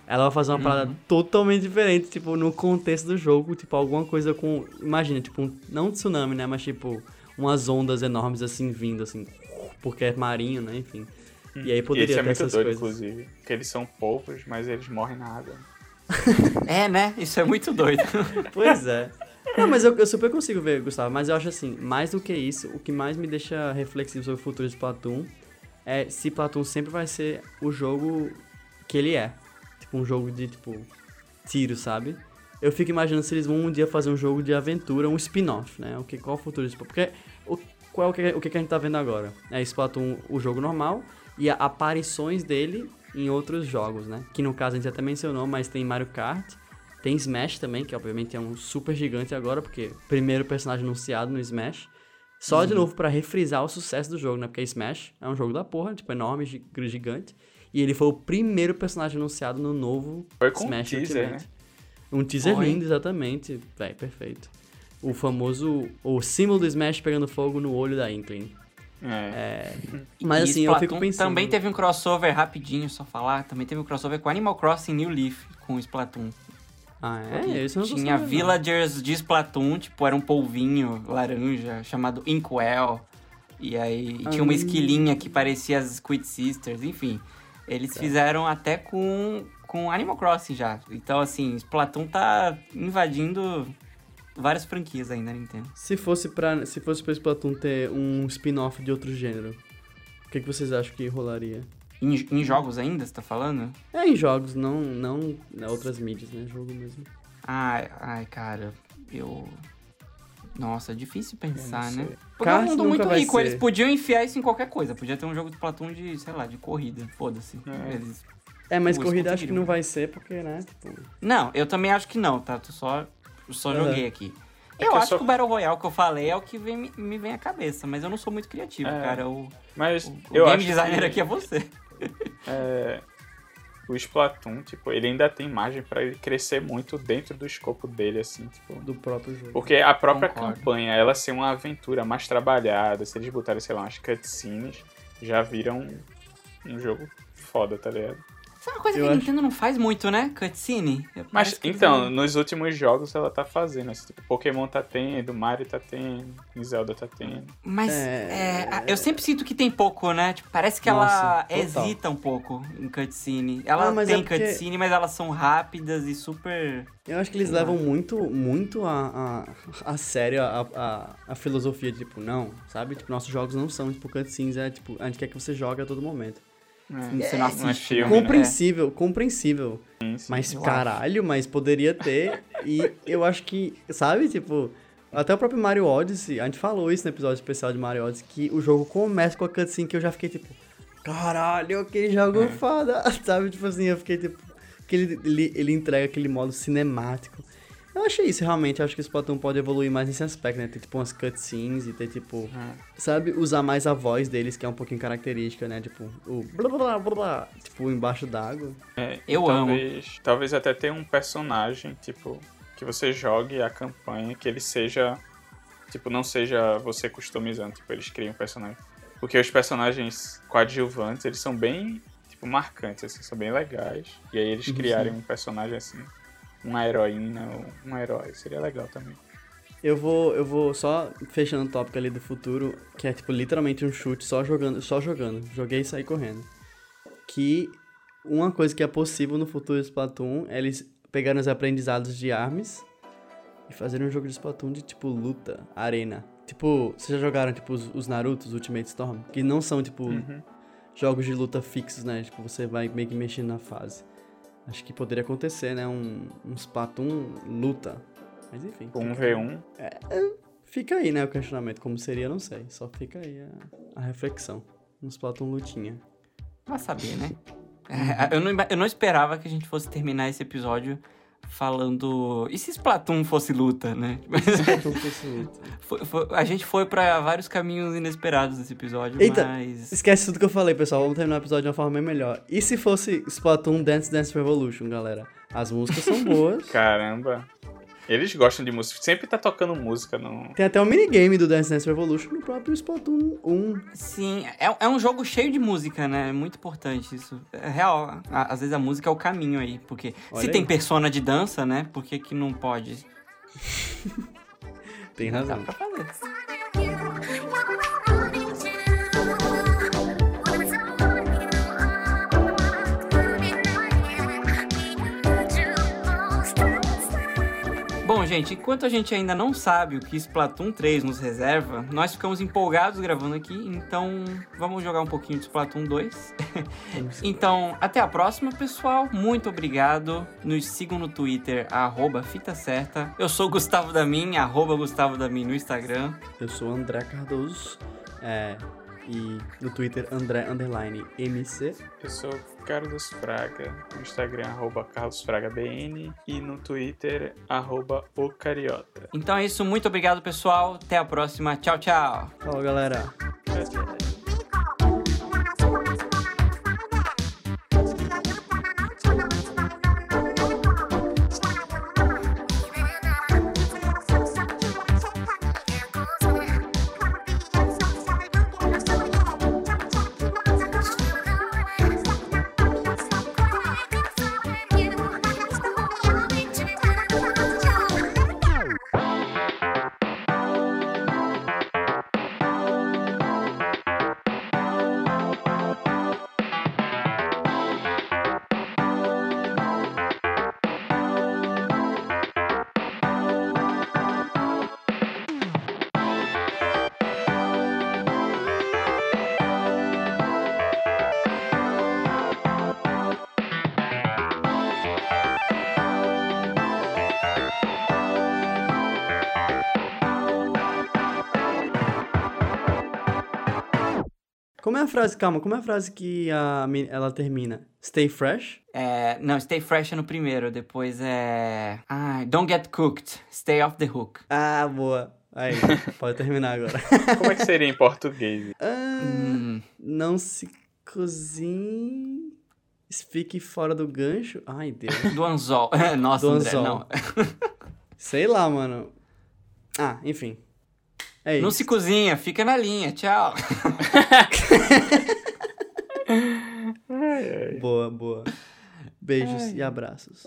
Ela vai fazer uma parada totalmente diferente, tipo, no contexto do jogo, tipo, alguma coisa com. Imagina, tipo, um, não um tsunami, né? Mas tipo, umas ondas enormes assim vindo, assim, porque é marinho, né? Enfim. E aí E poderia esse é muito essas doido, coisas. inclusive. Porque eles são poucos, mas eles morrem na água. É, né? Isso é muito doido. Pois é. Não, mas eu, eu super consigo ver, Gustavo. Mas eu acho assim, mais do que isso, o que mais me deixa reflexivo sobre o futuro de Splatoon é se Splatoon sempre vai ser o jogo que ele é. Tipo, um jogo de, tipo, tiro, sabe? Eu fico imaginando se eles vão um dia fazer um jogo de aventura, um spin-off, né? O que, qual é o futuro de Splatoon? Porque o, qual é o que, o que que a gente tá vendo agora? É Splatoon, o jogo normal, e aparições dele em outros jogos, né? Que no caso a gente até mencionou, mas tem Mario Kart, tem Smash também, que obviamente é um super gigante agora, porque primeiro personagem anunciado no Smash. Só de novo pra refrisar o sucesso do jogo, né? Porque Smash é um jogo da porra, tipo, enorme, gi- gigante. E ele foi o primeiro personagem anunciado no novo Foi com um Smash teaser, Ultimate. Um teaser Foi. lindo, exatamente. Véi, perfeito. O famoso. O símbolo do Smash pegando fogo no olho da Inkling. É. Mas E assim, eu fico Splatoon pensando. Também teve um crossover rapidinho, só falar. Também teve um crossover com Animal Crossing New Leaf com Splatoon. Ah, é? Isso não Tinha sabendo, não. villagers de Splatoon, tipo, era um polvinho laranja chamado Inkwell. E aí tinha uma Ah. esquilinha que parecia as Squid Sisters, enfim. Eles fizeram até com, com Animal Crossing já. Então, assim, Splatoon tá invadindo várias franquias aí na Nintendo. Se fosse pra, se fosse pra Splatoon ter um spin-off de outro gênero, o que, que vocês acham que rolaria? Em, em jogos ainda, você tá falando? É em jogos, não, não em outras mídias, né? Jogo mesmo. Ai, ai, cara, eu. Nossa, é difícil pensar, né? Porque é um mundo muito rico, ser. eles podiam enfiar isso em qualquer coisa. Podia ter um jogo de Splatoon de, sei lá, de corrida, foda-se. É. Eles- É, mas corrida acho que não vai ser, porque, né? Tipo, Não, eu também acho que não, tá? Tu só, eu só Aham. joguei aqui. É eu que eu acho só- que o Battle Royale que eu falei é o que vem, me- me vem à cabeça, mas eu não sou muito criativo, É. cara. O, Mas o, o game acho designer que, aqui é você. é, o Splatoon, tipo, ele ainda tem margem pra ele crescer muito dentro do escopo dele, assim, tipo... do próprio jogo. Porque a própria Concordo. campanha, ela ser uma aventura mais trabalhada, se eles botarem, sei lá, umas cutscenes, já viram um jogo foda, tá ligado? Isso é uma coisa Eu que a acho- Nintendo não faz muito, né? Cutscene. Mas, então, não- nos últimos jogos ela tá fazendo, assim, tipo, Pokémon tá tendo, Mario tá tendo, Zelda tá tendo. Mas É. é, a- eu sempre sinto que tem pouco, né? Tipo, parece que Nossa, ela total. hesita um pouco em cutscene. Ela Ah, mas tem é porque- cutscene, mas elas são rápidas e super. Eu acho que eles levam muito, muito a, a, a sério a, a, a filosofia de, tipo, não, sabe? Tipo, nossos jogos não são, tipo, cutscenes, é, tipo, a gente quer que você jogue a todo momento. Você não assiste. é né? filme, né? Compreensível, compreensível. Sim, sim. Mas, caralho, mas poderia ter. e eu acho que, sabe, tipo... Até o próprio Mario Odyssey, a gente falou isso no episódio especial de Mario Odyssey, que o jogo começa com a cutscene que eu já fiquei, tipo... Caralho, que jogo foda, sabe? Tipo assim, eu fiquei, tipo... Que ele, ele, ele entrega aquele modo cinemático. Eu achei isso, realmente. Eu acho que o Splatoon pode evoluir mais nesse aspecto, né? Ter, tipo, umas cutscenes e ter, tipo... Sabe? Usar mais a voz deles, que é um pouquinho característica, né? Tipo, o... Blá, blá, blá, blá, blá, tipo, embaixo d'água. É, Eu talvez, Talvez até tenha um personagem, tipo, que você jogue a campanha, que ele seja, tipo, não seja você customizando, tipo, eles criam um personagem. Porque os personagens coadjuvantes, eles são bem, tipo, marcantes, assim, são bem legais. E aí eles Uhum, criarem um personagem assim, uma heroína ou um herói, seria legal também. Eu vou, eu vou só fechando o tópico ali do futuro, que é tipo literalmente um chute só jogando, só jogando. Joguei e saí correndo. Que uma coisa que é possível no futuro de Splatoon é eles pegarem os aprendizados de Arms e fazerem um jogo de Splatoon de tipo luta, arena. Tipo, vocês já jogaram tipo os, os Narutos Ultimate Storm? Que não são tipo Uhum. jogos de luta fixos, né? Tipo, você vai meio que mexendo na fase. Acho que poderia acontecer, né? Um, um Splatoon luta. Mas enfim. Um fica- V1, Fica aí, né, o questionamento. Como seria, não sei. Só fica aí a, a reflexão. Um Splatoon lutinha. Vai saber, né? É, eu, não, eu não esperava que a gente fosse terminar esse episódio falando. E se Splatoon fosse luta, né? Splatoon fosse luta. Foi- foi- a gente foi pra vários caminhos inesperados nesse episódio, Eita, mas. Esquece tudo que eu falei, pessoal. Vamos terminar o episódio de uma forma bem melhor. E se fosse Splatoon Dance Dance Revolution, galera? As músicas são boas. Caramba. Eles gostam de música. Sempre tá tocando música no. Tem até um minigame do Dance Dance Revolution no próprio Splatoon 1. Sim, é, é um jogo cheio de música, né? É muito importante isso. É real. a- às vezes a música é o caminho aí. Porque Olha se aí. tem persona de dança, né? Por que, que não pode? Tem Dá razão. pra fazer. Bom, gente, enquanto a gente ainda não sabe o que Splatoon 3 nos reserva, nós ficamos empolgados gravando aqui, então vamos jogar um pouquinho de Splatoon 2. então, até a próxima, pessoal. Muito obrigado. Nos sigam no Twitter, arroba Fita Certa. Eu sou o Gustavo Damin, arroba Gustavo Damin no Instagram. Eu sou o André Cardoso. É, e no Twitter, André Underline MC. Eu sou Carlos Fraga. No Instagram, arroba CarlosFragaBN. E no Twitter, arroba o Cariota. Então é isso, muito obrigado, pessoal. Até a próxima. Tchau, tchau. Falou, galera. Como é frase, calma, como é a frase que a, ela termina? Stay fresh? É, não, Stay Fresh é no primeiro, depois é. Ah, Don't Get Cooked, Stay Off the Hook. Ah, boa. Aí, pode terminar agora. Como é que seria em português? Ah, Hum, não se cozinhe. Fique fora do gancho. Ai, Deus. do anzol. Nossa, Do André, anzol. não. Sei lá, mano. Ah, enfim. É isso. Não se cozinha, fica na linha, tchau. Boa, boa. Beijos e abraços.